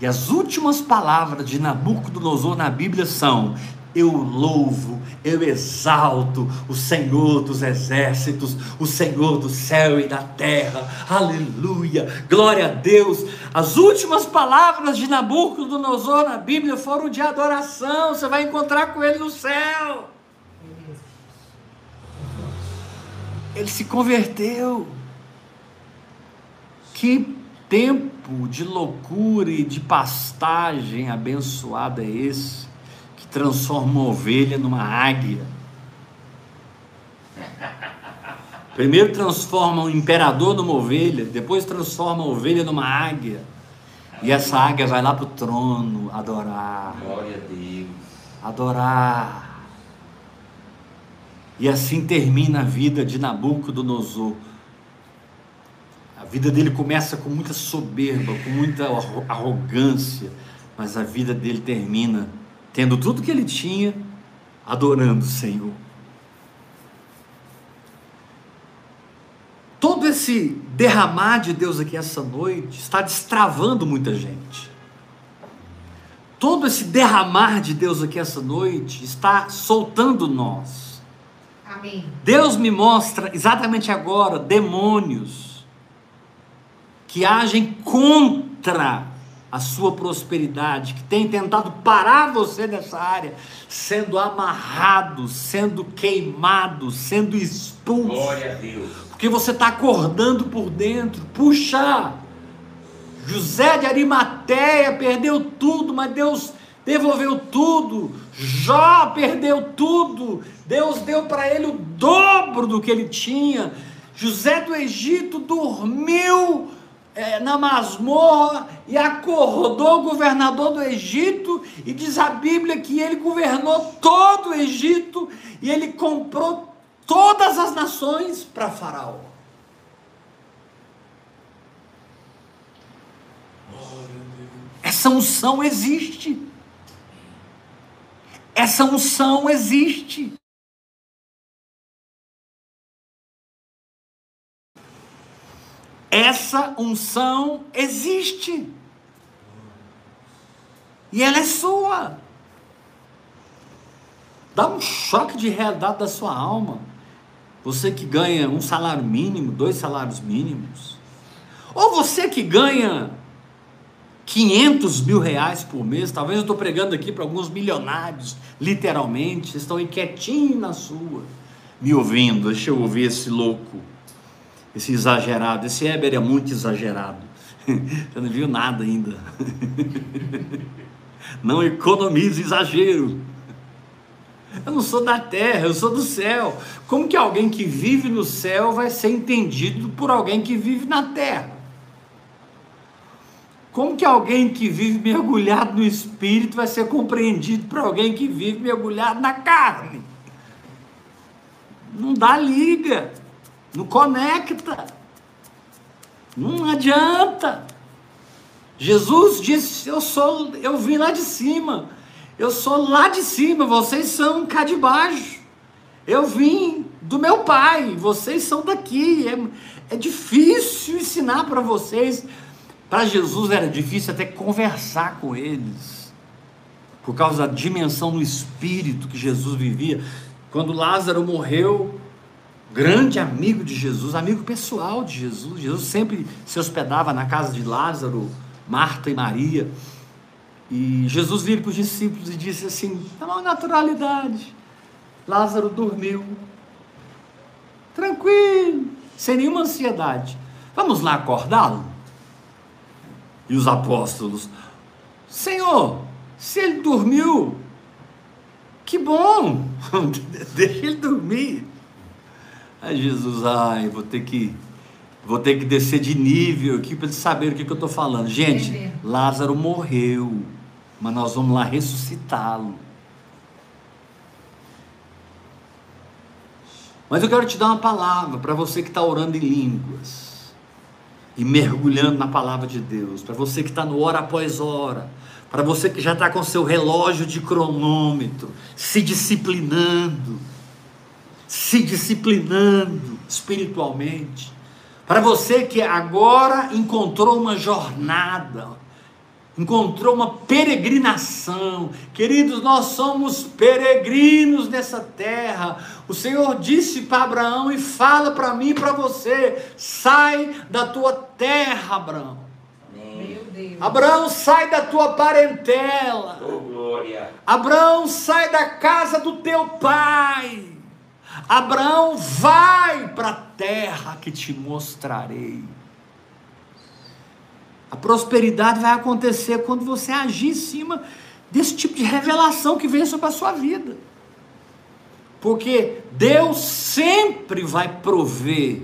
E as últimas palavras de Nabucodonosor na Bíblia são: Eu louvo, eu exalto o Senhor dos exércitos, o Senhor do céu e da terra. Aleluia, glória a Deus. As últimas palavras de Nabucodonosor na Bíblia foram de adoração. Você vai encontrar com ele no céu. Ele se converteu. Que tempo de loucura e de pastagem abençoado é esse que transforma uma ovelha numa águia? Primeiro transforma um imperador numa ovelha, depois transforma a ovelha numa águia. E essa águia vai lá para o trono adorar. Glória a Deus. Adorar. E assim termina a vida de Nabucodonosor. A vida dele começa com muita soberba, com muita arrogância, mas a vida dele termina tendo tudo que ele tinha, adorando o Senhor. Todo esse derramar de Deus aqui essa noite está destravando muita gente. Todo esse derramar de Deus aqui essa noite está soltando nós Amém. Deus me mostra exatamente agora demônios que agem contra a sua prosperidade, que têm tentado parar você nessa área, sendo amarrados, sendo queimados, sendo expulsos. Glória a Deus. Porque você está acordando por dentro. Puxa! José de Arimateia perdeu tudo, mas Deus devolveu tudo. Jó perdeu tudo. Deus deu para ele o dobro do que ele tinha. José do Egito dormiu é, na masmorra e acordou o governador do Egito, e diz a Bíblia que ele governou todo o Egito e ele comprou todas as nações para Faraó. Essa unção existe. Essa unção existe. Essa unção existe. E ela é sua. Dá um choque de realidade da sua alma. Você que ganha um salário mínimo, dois salários mínimos. Ou você que ganha 500 mil reais por mês. Talvez eu estou pregando aqui para alguns milionários, literalmente. Vocês estão aí quietinho na sua, me ouvindo. Deixa eu ouvir esse louco esse exagerado. Esse Heber é muito exagerado. Você não viu nada ainda. Não economize exagero. Eu não sou da terra, eu sou do céu. Como que alguém que vive no céu vai ser entendido por alguém que vive na terra? Como que alguém que vive mergulhado no espírito vai ser compreendido por alguém que vive mergulhado na carne? Não dá liga. Não conecta. Não adianta. Jesus disse: Eu sou, eu vim lá de cima. Eu sou lá de cima, vocês são cá de baixo. Eu vim do meu pai, vocês são daqui. É, é difícil ensinar para vocês. Para Jesus era difícil até conversar com eles. por causa da dimensão no espírito que Jesus vivia. Quando Lázaro morreu, grande amigo de Jesus, amigo pessoal de Jesus. Jesus sempre se hospedava na casa de Lázaro, Marta e Maria. E Jesus vira para os discípulos e disse assim: na naturalidade, Lázaro dormiu, tranquilo, sem nenhuma ansiedade. Vamos lá acordá-lo? E os apóstolos: Senhor, se ele dormiu, que bom, deixa ele dormir. Aí Jesus, ai, vou ter que vou ter que descer de nível aqui para eles saberem o que, que eu estou falando. Gente, Lázaro morreu, mas nós vamos lá ressuscitá-lo. Mas eu quero te dar uma palavra para você que está orando em línguas e mergulhando na palavra de Deus, para você que está no hora após hora, para você que já está com seu relógio de cronômetro, se disciplinando se disciplinando espiritualmente. Para você que agora encontrou uma jornada, encontrou uma peregrinação. Queridos, nós somos peregrinos nessa terra. O Senhor disse para Abraão e fala para mim e para você: sai da tua terra, Abraão. Abraão, sai da tua parentela. Oh, glória. Abraão, sai da casa do teu pai. Abraão, vai para a terra que te mostrarei. A prosperidade vai acontecer quando você agir em cima desse tipo de revelação que vem sobre a sua vida. Porque Deus sempre vai prover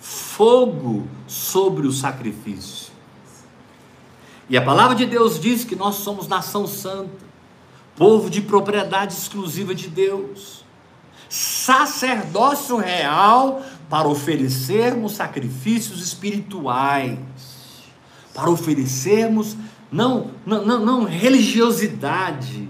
fogo sobre o sacrifício. E a palavra de Deus diz que nós somos nação santa, povo de propriedade exclusiva de Deus sacerdócio real para oferecermos sacrifícios espirituais, para oferecermos não, não, não, religiosidade,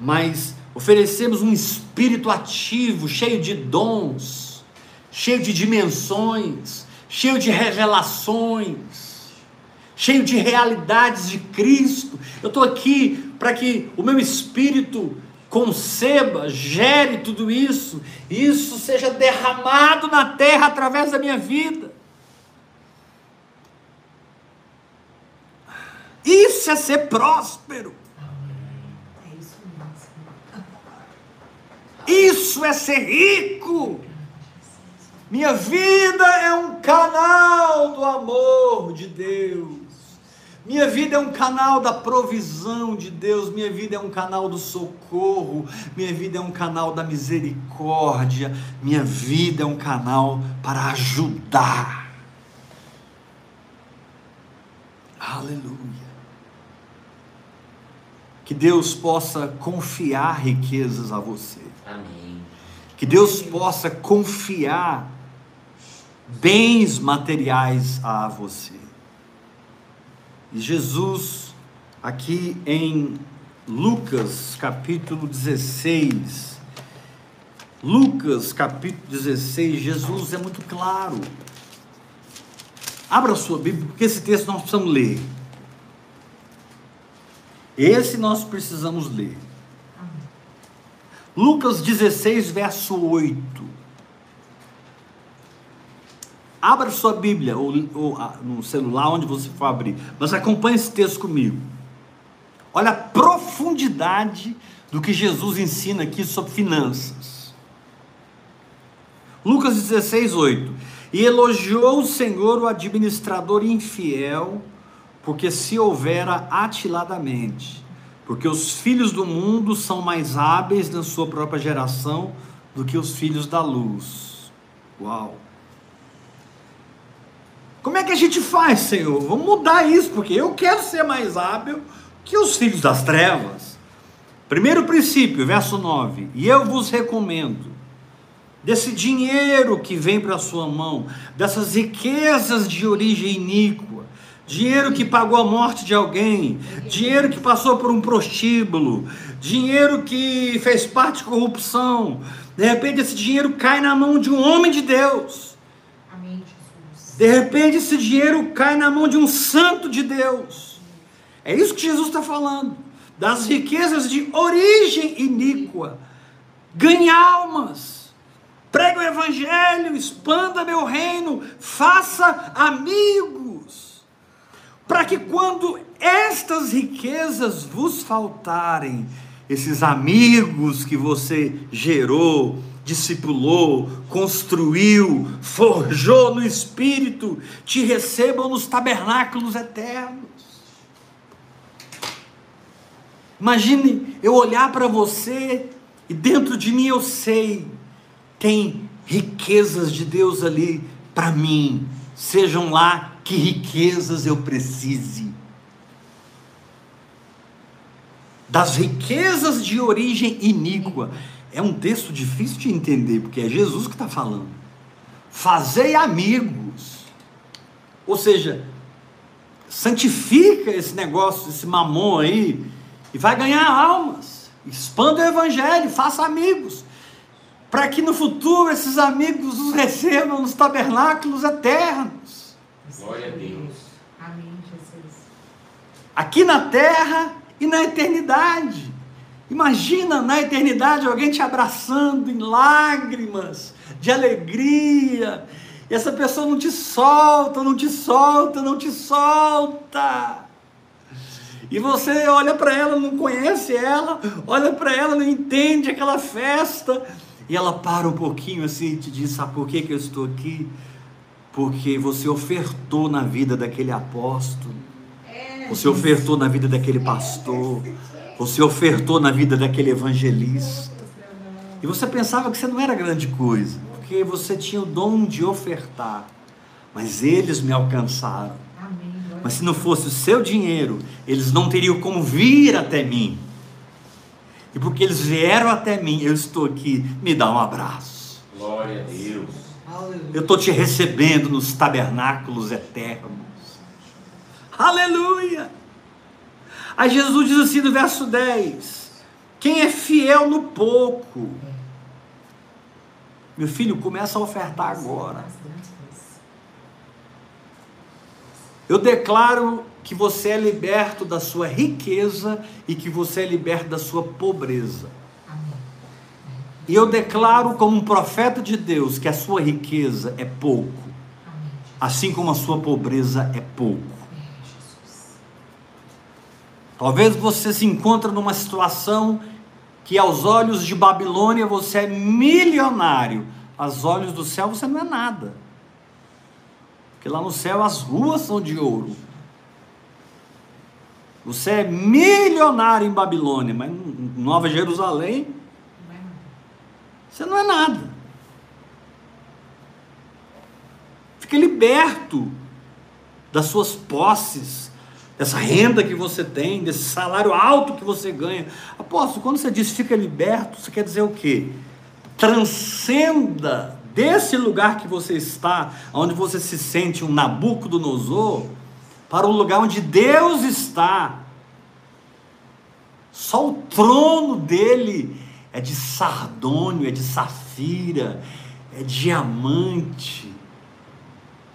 mas oferecemos um espírito ativo, cheio de dons, cheio de dimensões, cheio de revelações, cheio de realidades de Cristo. Eu estou aqui para que o meu espírito conceba, gere tudo isso, e isso seja derramado na terra através da minha vida. Isso é ser próspero. Isso é ser rico. Minha vida é um canal do amor de Deus. Minha vida é um canal da provisão de Deus, minha vida é um canal do socorro, minha vida é um canal da misericórdia, minha vida é um canal para ajudar. Aleluia. Que Deus possa confiar riquezas a você. Amém. Que Deus possa confiar bens materiais a você. E Jesus, aqui em Lucas capítulo 16, Lucas capítulo 16, Jesus é muito claro. Abra a sua Bíblia, porque esse texto nós precisamos ler. Esse nós precisamos ler. Lucas 16, verso 8. Abra sua Bíblia ou, ou, no celular, onde você for abrir. Mas acompanhe esse texto comigo. Olha a profundidade do que Jesus ensina aqui sobre finanças. Lucas 16, 8. E elogiou o Senhor o administrador infiel, porque se houvera atiladamente. Porque os filhos do mundo são mais hábeis na sua própria geração do que os filhos da luz. Uau! Como é que a gente faz, Senhor? Vamos mudar isso, porque eu quero ser mais hábil que os filhos das trevas. Primeiro princípio, verso 9: E eu vos recomendo, desse dinheiro que vem para a sua mão, dessas riquezas de origem iníqua, dinheiro que pagou a morte de alguém, dinheiro que passou por um prostíbulo, dinheiro que fez parte de corrupção, de repente esse dinheiro cai na mão de um homem de Deus de repente esse dinheiro cai na mão de um santo de Deus. É isso que Jesus está falando. das riquezas de origem iníqua. Ganhe almas. Pregue o evangelho, expanda meu reino, faça amigos. Para que quando estas riquezas vos faltarem, esses amigos que você gerou, discipulou, construiu, forjou no espírito, te recebam nos tabernáculos eternos. Imagine eu olhar para você e dentro de mim eu sei, tem riquezas de Deus ali para mim, sejam lá que riquezas eu precise. Das riquezas de origem iníqua. É um texto difícil de entender, porque é Jesus que está falando. Fazei amigos. Ou seja, santifica esse negócio, esse mamon aí, e vai ganhar almas. Expanda o evangelho, faça amigos. Para que no futuro esses amigos os recebam nos tabernáculos eternos. Glória a Deus. Amém, Jesus. Aqui na terra e na eternidade. Imagina na eternidade alguém te abraçando em lágrimas, de alegria. E essa pessoa não te solta, não te solta, não te solta. E você olha para ela, não conhece ela, olha para ela, não entende aquela festa. E ela para um pouquinho assim e te diz: Sabe por que, que eu estou aqui? Porque você ofertou na vida daquele apóstolo, você ofertou na vida daquele pastor, você ofertou na vida daquele evangelista. E você pensava que você não era grande coisa, porque você tinha o dom de ofertar. Mas eles me alcançaram. Mas se não fosse o seu dinheiro, eles não teriam como vir até mim. E porque eles vieram até mim, eu estou aqui, me dá um abraço. Glória a Deus. Eu estou te recebendo nos tabernáculos eternos. Aleluia! Aí Jesus diz assim no verso 10: Quem é fiel no pouco, meu filho, começa a ofertar agora. Eu declaro que você é liberto da sua riqueza e que você é liberto da sua pobreza. E eu declaro como um profeta de Deus que a sua riqueza é pouco, assim como a sua pobreza é pouco. Talvez você se encontre numa situação que aos olhos de Babilônia você é milionário, aos olhos do céu você não é nada. Porque lá no céu as ruas são de ouro. Você é milionário em Babilônia, mas em Nova Jerusalém você não é nada. Fique liberto das suas posses, dessa renda que você tem, desse salário alto que você ganha. Apóstolo, quando você diz fica liberto, você quer dizer o quê? Transcenda desse lugar que você está, onde você se sente um Nabucodonosor, para o lugar onde Deus está. Só o trono dele é de sardônio, é de safira, é diamante.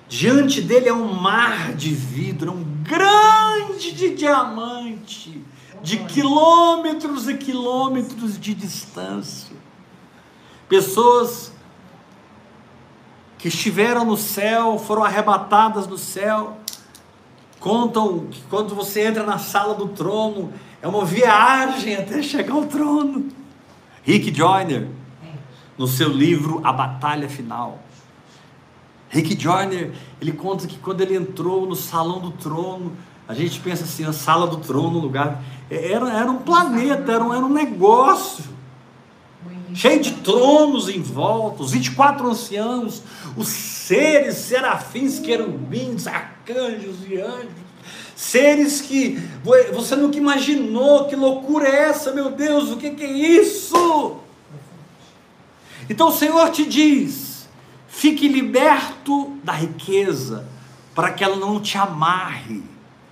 Diante dele é um mar de vidro, é um grande de diamante, de quilômetros e quilômetros de distância. Pessoas que estiveram no céu, foram arrebatadas do céu, contam que quando você entra na sala do trono, é uma viagem até chegar ao trono. Rick Joyner, no seu livro A Batalha Final. Rick Joyner, ele conta que quando ele entrou no salão do trono, a gente pensa assim, a sala do trono, lugar, era, era um planeta, era um, era um negócio, cheio de tronos em volta, os 24 anciãos, os seres, serafins, querubins, arcanjos e anjos, seres que você nunca imaginou, que loucura é essa, meu Deus, o que, é isso? Então o Senhor te diz: fique liberto da riqueza, para que ela não te amarre,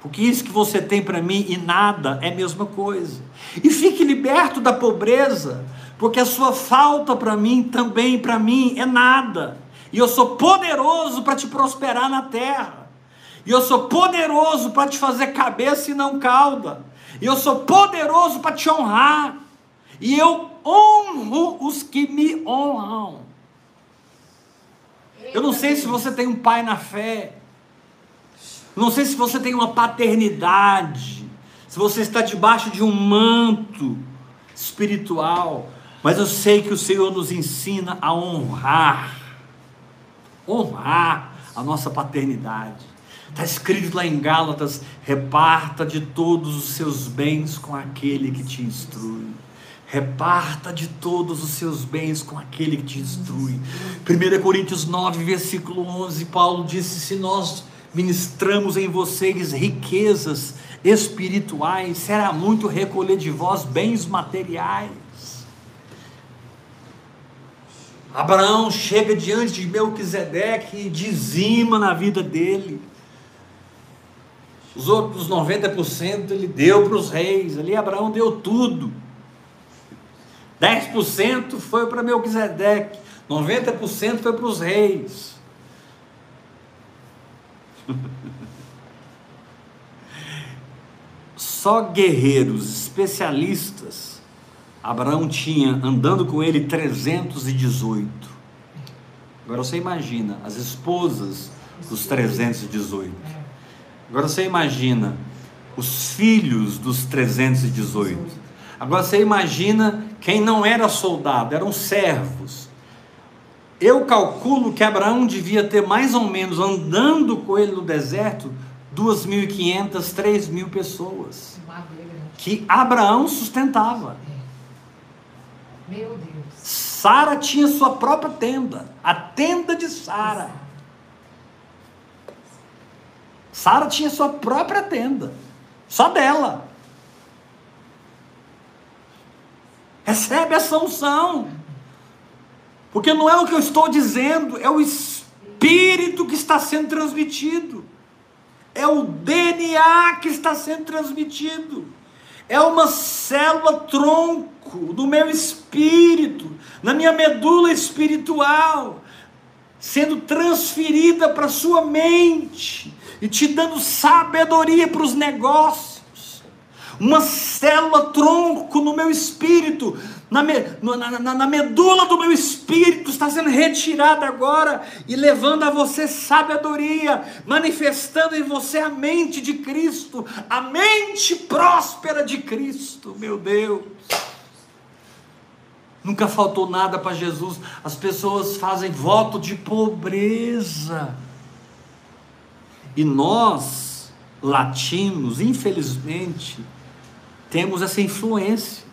porque isso que você tem para mim e nada é a mesma coisa, e fique liberto da pobreza, porque a sua falta para mim também para mim é nada, e eu sou poderoso para te prosperar na terra. E eu sou poderoso para te fazer cabeça e não cauda. E eu sou poderoso para te honrar. E eu honro os que me honram. Eu não sei se você tem um pai na fé. Não sei se você tem uma paternidade. Se você está debaixo de um manto espiritual. Mas eu sei que o Senhor nos ensina a honrar. Honrar a nossa paternidade. Está escrito lá em Gálatas: reparta de todos os seus bens com aquele que te instrui. Reparta de todos os seus bens com aquele que te instrui. 1 Coríntios 9, versículo 11, Paulo disse: Se nós ministramos em vocês riquezas espirituais, será muito recolher de vós bens materiais. Abraão chega diante de Melquisedeque e dizima na vida dele. Os outros 90% ele deu para os reis. Ali Abraão deu tudo. 10% foi para Melquisedeque. 90% foi para os reis. Só guerreiros especialistas Abraão tinha andando com ele 318. Agora você imagina as esposas dos 318. Agora você imagina os filhos dos 318. Agora você imagina quem não era soldado, eram servos. Eu calculo que Abraão devia ter mais ou menos andando com ele no deserto 2.500, 3.000 pessoas que Abraão sustentava. Meu Deus. Sara tinha sua própria tenda, a tenda de Sara. Sara tinha sua própria tenda, só dela. Recebe essa unção. Porque não é o que eu estou dizendo, é o espírito que está sendo transmitido. É o DNA que está sendo transmitido. É uma célula tronco do meu espírito, na minha medula espiritual, sendo transferida para sua mente e te dando sabedoria para os negócios. Uma célula tronco no meu espírito, na, me, na, na, na, medula do meu espírito, está sendo retirada agora e levando a você sabedoria, manifestando em você a mente de Cristo, a mente próspera de Cristo, meu Deus. Nunca faltou nada para Jesus. As pessoas fazem voto de pobreza. E nós, latinos, infelizmente, temos essa influência.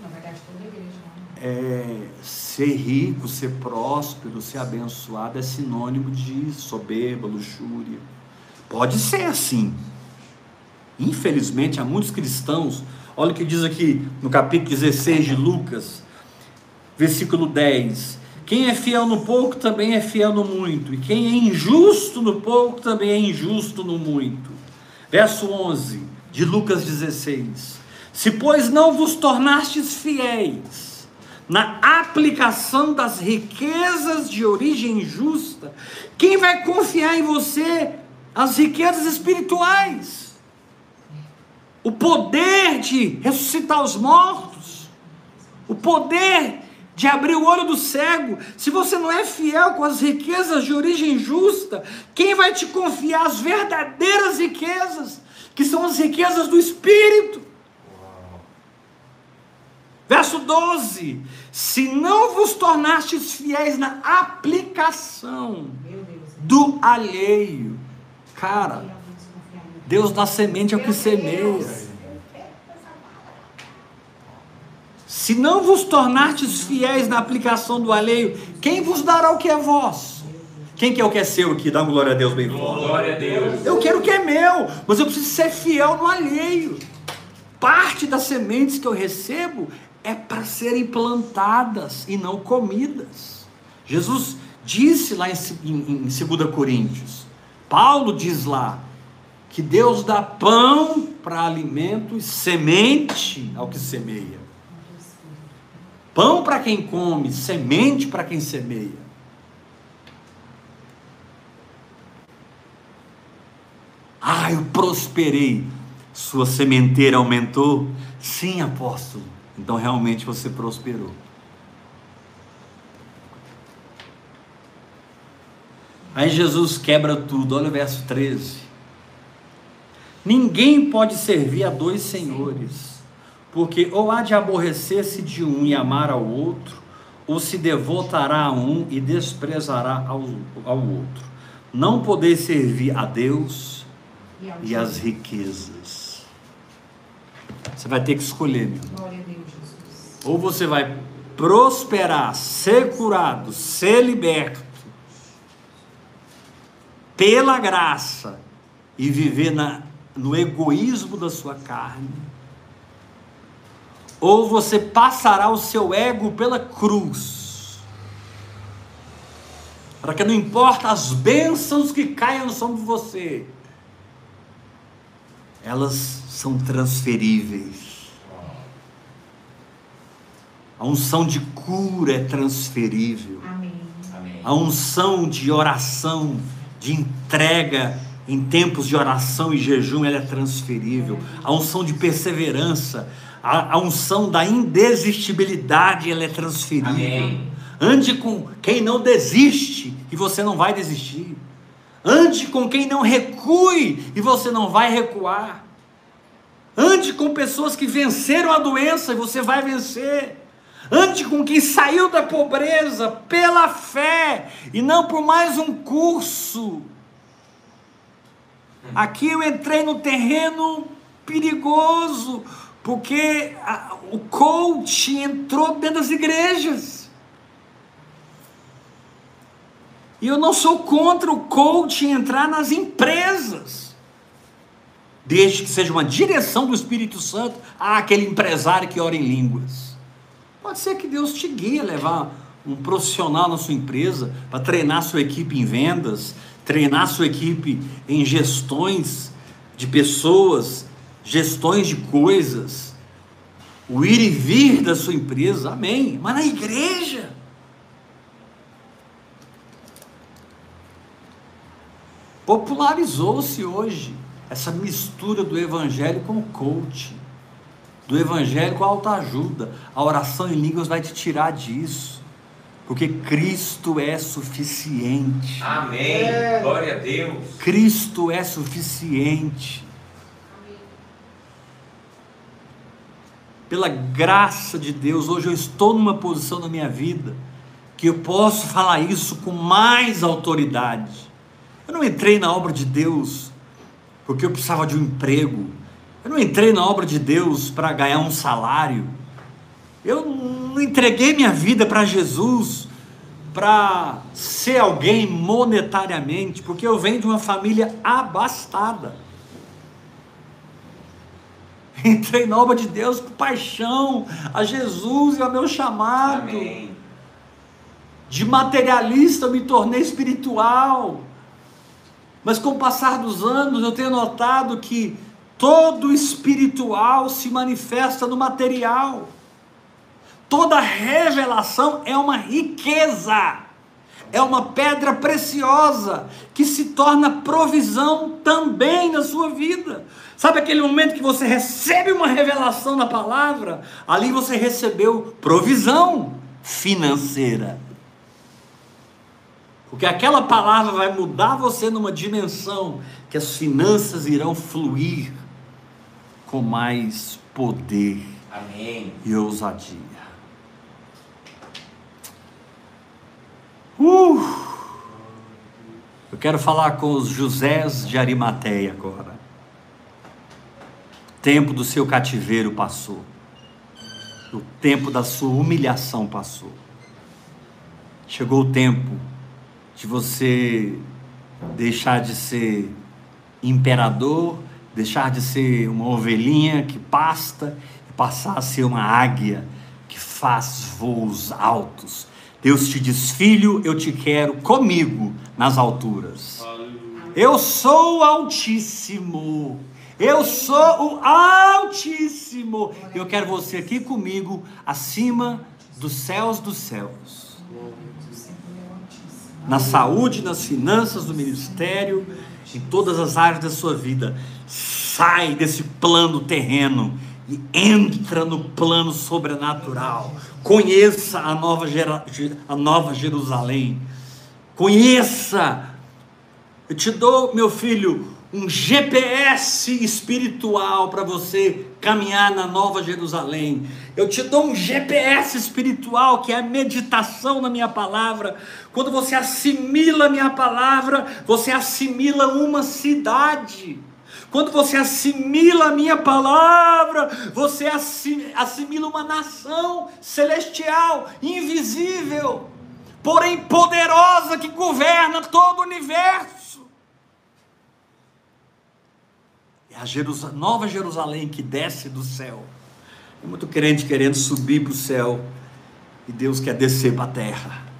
Na verdade, toda igreja. né? É, ser rico, ser próspero, ser abençoado é sinônimo de soberba, luxúria. Pode ser assim. Infelizmente, há muitos cristãos. Olha o que diz aqui no capítulo 16 de Lucas, versículo 10. Quem é fiel no pouco também é fiel no muito, e quem é injusto no pouco também é injusto no muito. Verso 11 de Lucas 16. Se, pois, não vos tornastes fiéis na aplicação das riquezas de origem justa, quem vai confiar em você as riquezas espirituais? O poder de ressuscitar os mortos, o poder de abrir o olho do cego. Se você não é fiel com as riquezas de origem justa, quem vai te confiar as verdadeiras riquezas, que são as riquezas do Espírito? Verso 12: Se não vos tornastes fiéis na aplicação do alheio, cara, Deus dá semente ao que semeia. Deus. Se não vos tornastes fiéis na aplicação do alheio, quem vos dará o que é vosso? Quem que é o que é seu aqui? Dá uma glória a Deus bem forte. Glória a Deus. Eu quero o que é meu, mas eu preciso ser fiel no alheio. Parte das sementes que eu recebo é para serem plantadas e não comidas. Jesus disse lá em, em, em 2 Coríntios, Paulo diz lá, que Deus dá pão para alimento e semente ao que semeia. Pão para quem come, semente para quem semeia. Ah, eu prosperei. Sua sementeira aumentou? Sim, apóstolo. Então realmente você prosperou. Aí Jesus quebra tudo, olha o verso 13. Ninguém pode servir a dois senhores, porque ou há de aborrecer-se de um e amar ao outro, ou se devotará a um e desprezará ao, ao outro. Não poder servir a Deus e às riquezas. Você vai ter que escolher, meu. Glória a Deus, Jesus. Ou você vai prosperar, ser curado, ser liberto pela graça e viver na, no egoísmo da sua carne, ou você passará o seu ego pela cruz, para que não importa as bênçãos que caiam sobre você, elas são transferíveis. A unção de cura é transferível. Amém. A unção de oração de entrega em tempos de oração e jejum, ela é transferível. A unção de perseverança, a, a unção da indesistibilidade, ela é transferível. Amém. Ande com quem não desiste e você não vai desistir. Ande com quem não recue e você não vai recuar. Ande com pessoas que venceram a doença e você vai vencer. Ande com quem saiu da pobreza pela fé e não por mais um curso. Aqui eu entrei no terreno perigoso, porque a- o coach entrou dentro das igrejas. E eu não sou contra o coach entrar nas empresas. Desde que seja uma direção do Espírito Santo a aquele empresário que ora em línguas. Pode ser que Deus te guie a levar um profissional na sua empresa para treinar sua equipe em vendas, treinar sua equipe em gestões de pessoas, gestões de coisas, o ir e vir da sua empresa, amém. Mas na igreja, popularizou-se hoje essa mistura do evangelho com o coaching do evangelho com a autoajuda. A oração em línguas vai te tirar disso. Porque Cristo é suficiente. Amém. Glória a Deus. Cristo é suficiente. Pela graça de Deus, hoje eu estou numa posição na minha vida que eu posso falar isso com mais autoridade. Eu não entrei na obra de Deus porque eu precisava de um emprego. Eu não entrei na obra de Deus para ganhar um salário. Eu não entreguei minha vida para Jesus para ser alguém monetariamente, porque eu venho de uma família abastada. Entrei na obra de Deus por paixão a Jesus e ao meu chamado. Amém. De materialista eu me tornei espiritual. Mas com o passar dos anos eu tenho notado que todo espiritual se manifesta no material. Toda revelação é uma riqueza, é uma pedra preciosa que se torna provisão também na sua vida. Sabe aquele momento que você recebe uma revelação da palavra? Ali você recebeu provisão financeira. Porque aquela palavra vai mudar você numa dimensão que as finanças irão fluir com mais poder Amém. e ousadia. Uh! Eu quero falar com os Josés de Arimateia agora. O tempo do seu cativeiro passou. O tempo da sua humilhação passou. Chegou o tempo de você deixar de ser imperador, deixar de ser uma ovelhinha que pasta e passar a ser uma águia que faz voos altos. Deus te diz: Filho, eu te quero comigo nas alturas. Eu sou o Altíssimo. Eu sou o Altíssimo. Eu quero você aqui comigo, acima dos céus dos céus. Na saúde, nas finanças, no ministério. em todas as áreas da sua vida. Sai desse plano terreno e entra no plano sobrenatural. Conheça a nova, a nova Jerusalém. Conheça. Eu te dou, meu filho, um GPS espiritual para você caminhar na Nova Jerusalém. Eu te dou um GPS espiritual que é a meditação na minha palavra. Quando você assimila a minha palavra, você assimila uma cidade. Quando você assimila a minha palavra, você assimila uma nação celestial, invisível, porém poderosa que governa todo o universo. É a nova Jerusalém que desce do céu. Tem muito crente querendo subir para o céu e Deus quer descer para a terra.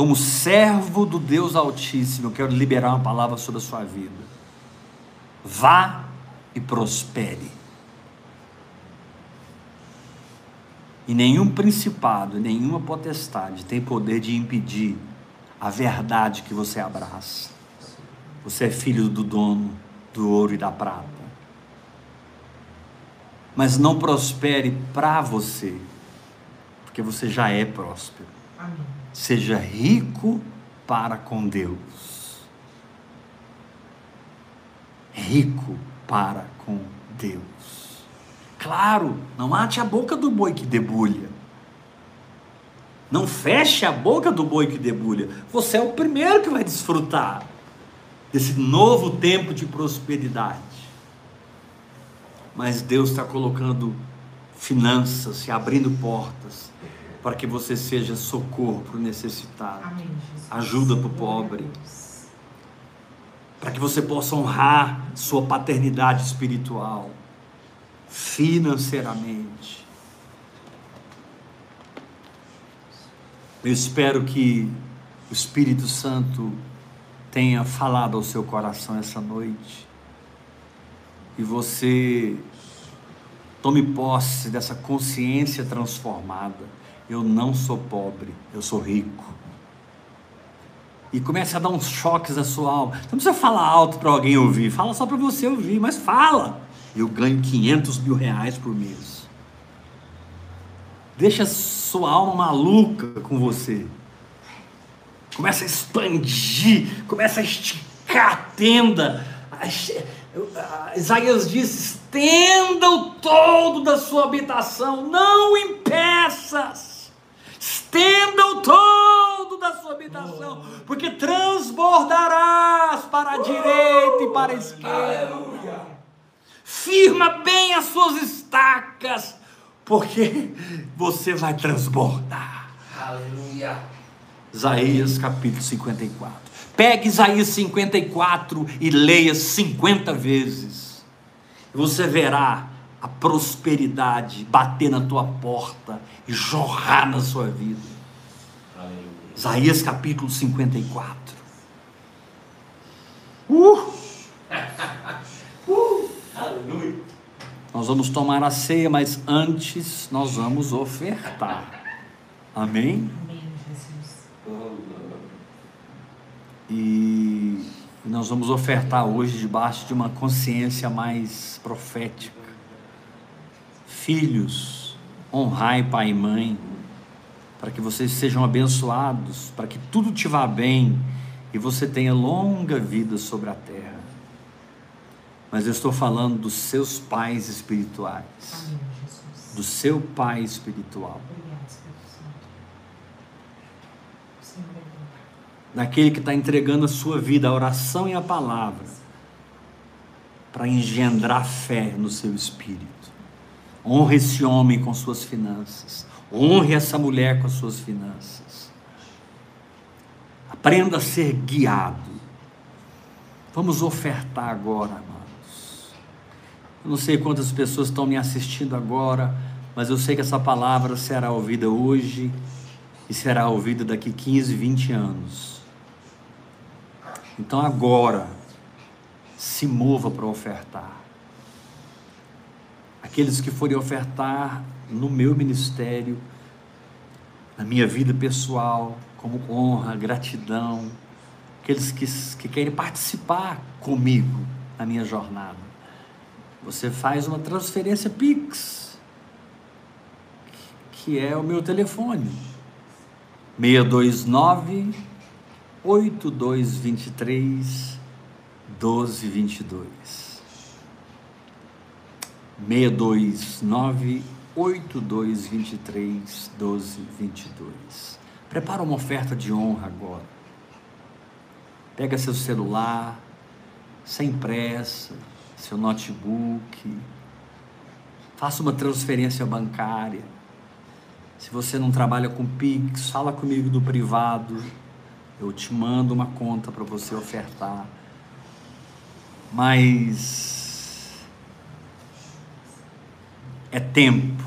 Como servo do Deus Altíssimo, eu quero liberar uma palavra sobre a sua vida. Vá e prospere. E nenhum principado, nenhuma potestade tem poder de impedir a verdade que você abraça. Você é filho do dono do ouro e da prata. Mas não prospere para você, porque você já é próspero. Amém. Seja rico para com Deus. Rico para com Deus. Claro, não mate a boca do boi que debulha. Não feche a boca do boi que debulha. Você é o primeiro que vai desfrutar desse novo tempo de prosperidade. Mas Deus está colocando finanças, se abrindo portas, para que você seja socorro para o necessitado, Amém, ajuda para o pobre, para que você possa honrar sua paternidade espiritual financeiramente. Eu espero que o Espírito Santo tenha falado ao seu coração essa noite e você tome posse dessa consciência transformada. Eu não sou pobre, eu sou rico. E comece a dar uns choques à sua alma. Não precisa falar alto para alguém ouvir, fala só para você ouvir, mas fala eu ganho 500 mil reais por mês. Deixa sua alma maluca com você. Começa a expandir, começa a esticar a tenda. Isaías diz: estenda o todo da sua habitação, não impeças. Estenda o todo da sua habitação, porque transbordarás para a direita e para a esquerda firma bem as suas estacas, porque você vai transbordar. Aleluia. Isaías capítulo 54. Pegue Isaías 54 e leia 50 vezes. Você verá a prosperidade bater na tua porta e jorrar na sua vida. Aleluia. Isaías capítulo 54. Uh! uh! Aleluia. Nós vamos tomar a ceia, mas antes nós vamos ofertar. Amém? Amém, Jesus. E nós vamos ofertar hoje debaixo de uma consciência mais profética. Filhos, honrai pai e mãe, para que vocês sejam abençoados, para que tudo te vá bem e você tenha longa vida sobre a terra mas eu estou falando dos seus pais espirituais. Amém, do seu pai espiritual. Daquele que está entregando a sua vida, a oração e a palavra, para engendrar fé no seu espírito. Honre esse homem com suas finanças. Honre essa mulher com suas finanças. Aprenda a ser guiado. Vamos ofertar agora, amado. Eu não sei quantas pessoas estão me assistindo agora, mas eu sei que essa palavra será ouvida hoje e será ouvida daqui 15, 20 anos. Então agora, se mova para ofertar. Aqueles que forem ofertar, no meu ministério, na minha vida pessoal, como honra, gratidão, aqueles que, que querem participar comigo na minha jornada. Você faz uma transferência Pix, que é o meu telefone, 629 8223 1222. 629 8223 1222. Prepara uma oferta de honra agora. Pega seu celular, sem pressa, seu notebook. Faça uma transferência bancária. Se você não trabalha com Pix, fala comigo do privado. Eu te mando uma conta para você ofertar. Mas é tempo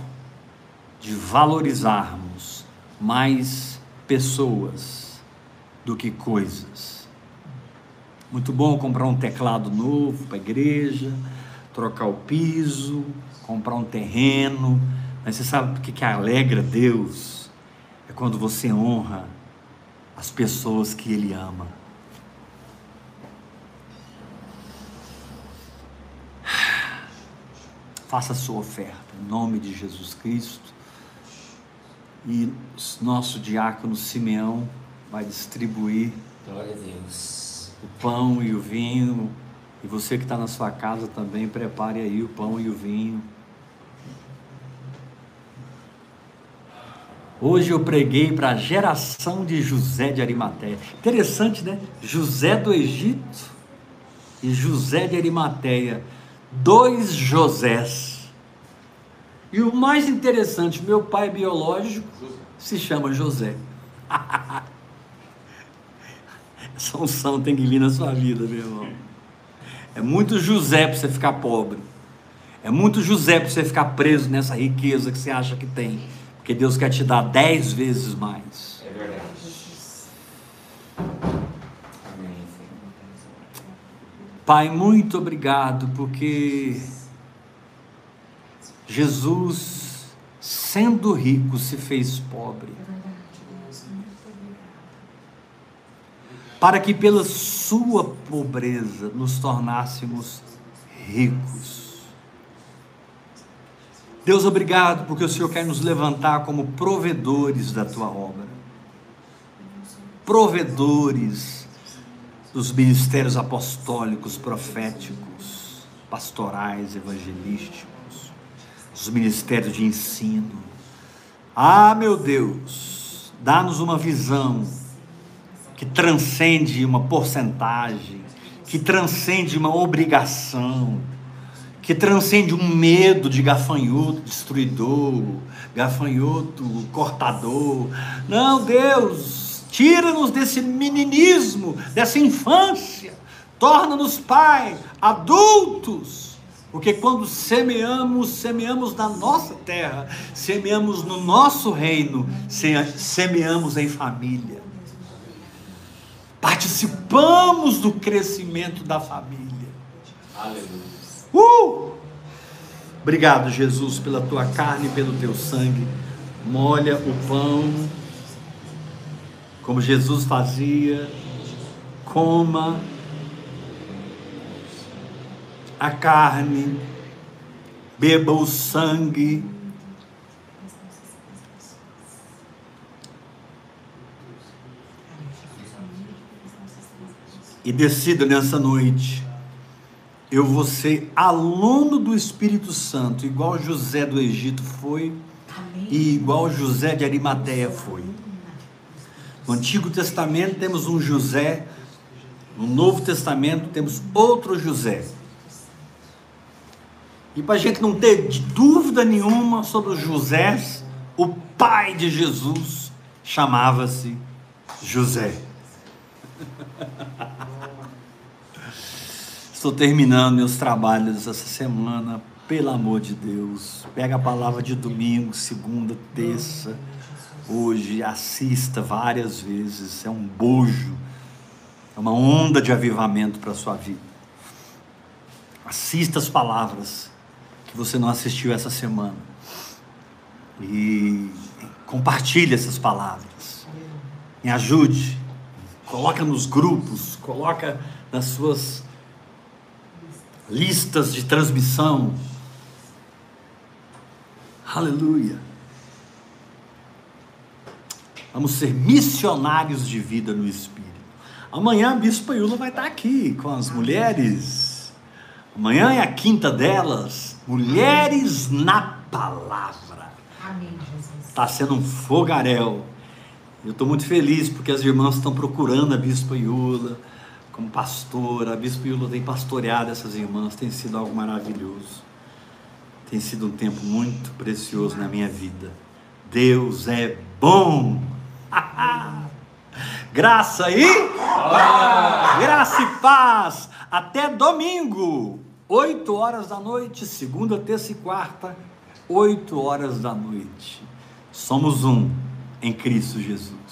de valorizarmos mais pessoas do que coisas. Muito bom comprar um teclado novo para a igreja, trocar o piso, comprar um terreno, mas você sabe o que, que alegra Deus? É quando você honra as pessoas que Ele ama. Faça a sua oferta em nome de Jesus Cristo. E nosso diácono Simeão vai distribuir Glória a Deus. o pão e o vinho. E você que está na sua casa também, prepare aí o pão e o vinho. Hoje eu preguei para a geração de José de Arimateia. Interessante, né? José do Egito e José de Arimateia dois Josés. E o mais interessante, meu pai biológico se chama José. Essa unção tem que vir na sua vida, meu irmão. É muito José para você ficar pobre. É muito José para você ficar preso nessa riqueza que você acha que tem. Porque Deus quer te dar dez vezes mais. É verdade. Amém. Pai, muito obrigado, porque Jesus, sendo rico, se fez pobre. Para que pela sua pobreza nos tornássemos ricos. Deus, obrigado, porque o Senhor quer nos levantar como provedores da tua obra. Provedores dos ministérios apostólicos, proféticos, pastorais, evangelísticos, dos ministérios de ensino. Ah, meu Deus, dá-nos uma visão que transcende uma porcentagem, que transcende uma obrigação, que transcende um medo de gafanhoto destruidor, gafanhoto cortador. Não, Deus, tira-nos desse meninismo, dessa infância, torna-nos, Pai, adultos. Porque quando semeamos, semeamos na nossa terra, semeamos no nosso reino, semeamos em família. Participamos do crescimento da família. Aleluia. Uh! Obrigado, Jesus, pela tua carne e pelo teu sangue. Molha o pão, como Jesus fazia. Coma a carne, beba o sangue. E decida nessa noite eu vou ser aluno do Espírito Santo, igual José do Egito foi Amém. e igual José de Arimateia foi. No Antigo Testamento temos um José, no Novo Testamento temos outro José. E para a gente não ter dúvida nenhuma sobre os Josés, o pai de Jesus chamava-se José. Estou terminando meus trabalhos essa semana, pelo amor de Deus. Pega a palavra de domingo, segunda, terça, hoje, assista várias vezes. É um bojo, é uma onda de avivamento para a sua vida. Assista as palavras que você não assistiu essa semana. E compartilhe essas palavras. Me ajude. Coloca nos grupos, coloca nas suas listas de transmissão. Aleluia. Vamos ser missionários de vida no Espírito. Amanhã a Bispa Yula vai estar aqui com as mulheres. Amanhã é a quinta delas. Mulheres na Palavra. Amém, Jesus. Está sendo um fogaréu. Eu estou muito feliz porque as irmãs estão procurando a Bispa Yula como pastora. A Bispa Yula tem pastoreado essas irmãs, tem sido algo maravilhoso. Tem sido um tempo muito precioso na minha vida. Deus é bom. Graça e graça e paz. Até domingo, 8 horas da noite, segunda, terça e quarta, 8 horas da noite. Somos um em Cristo Jesus.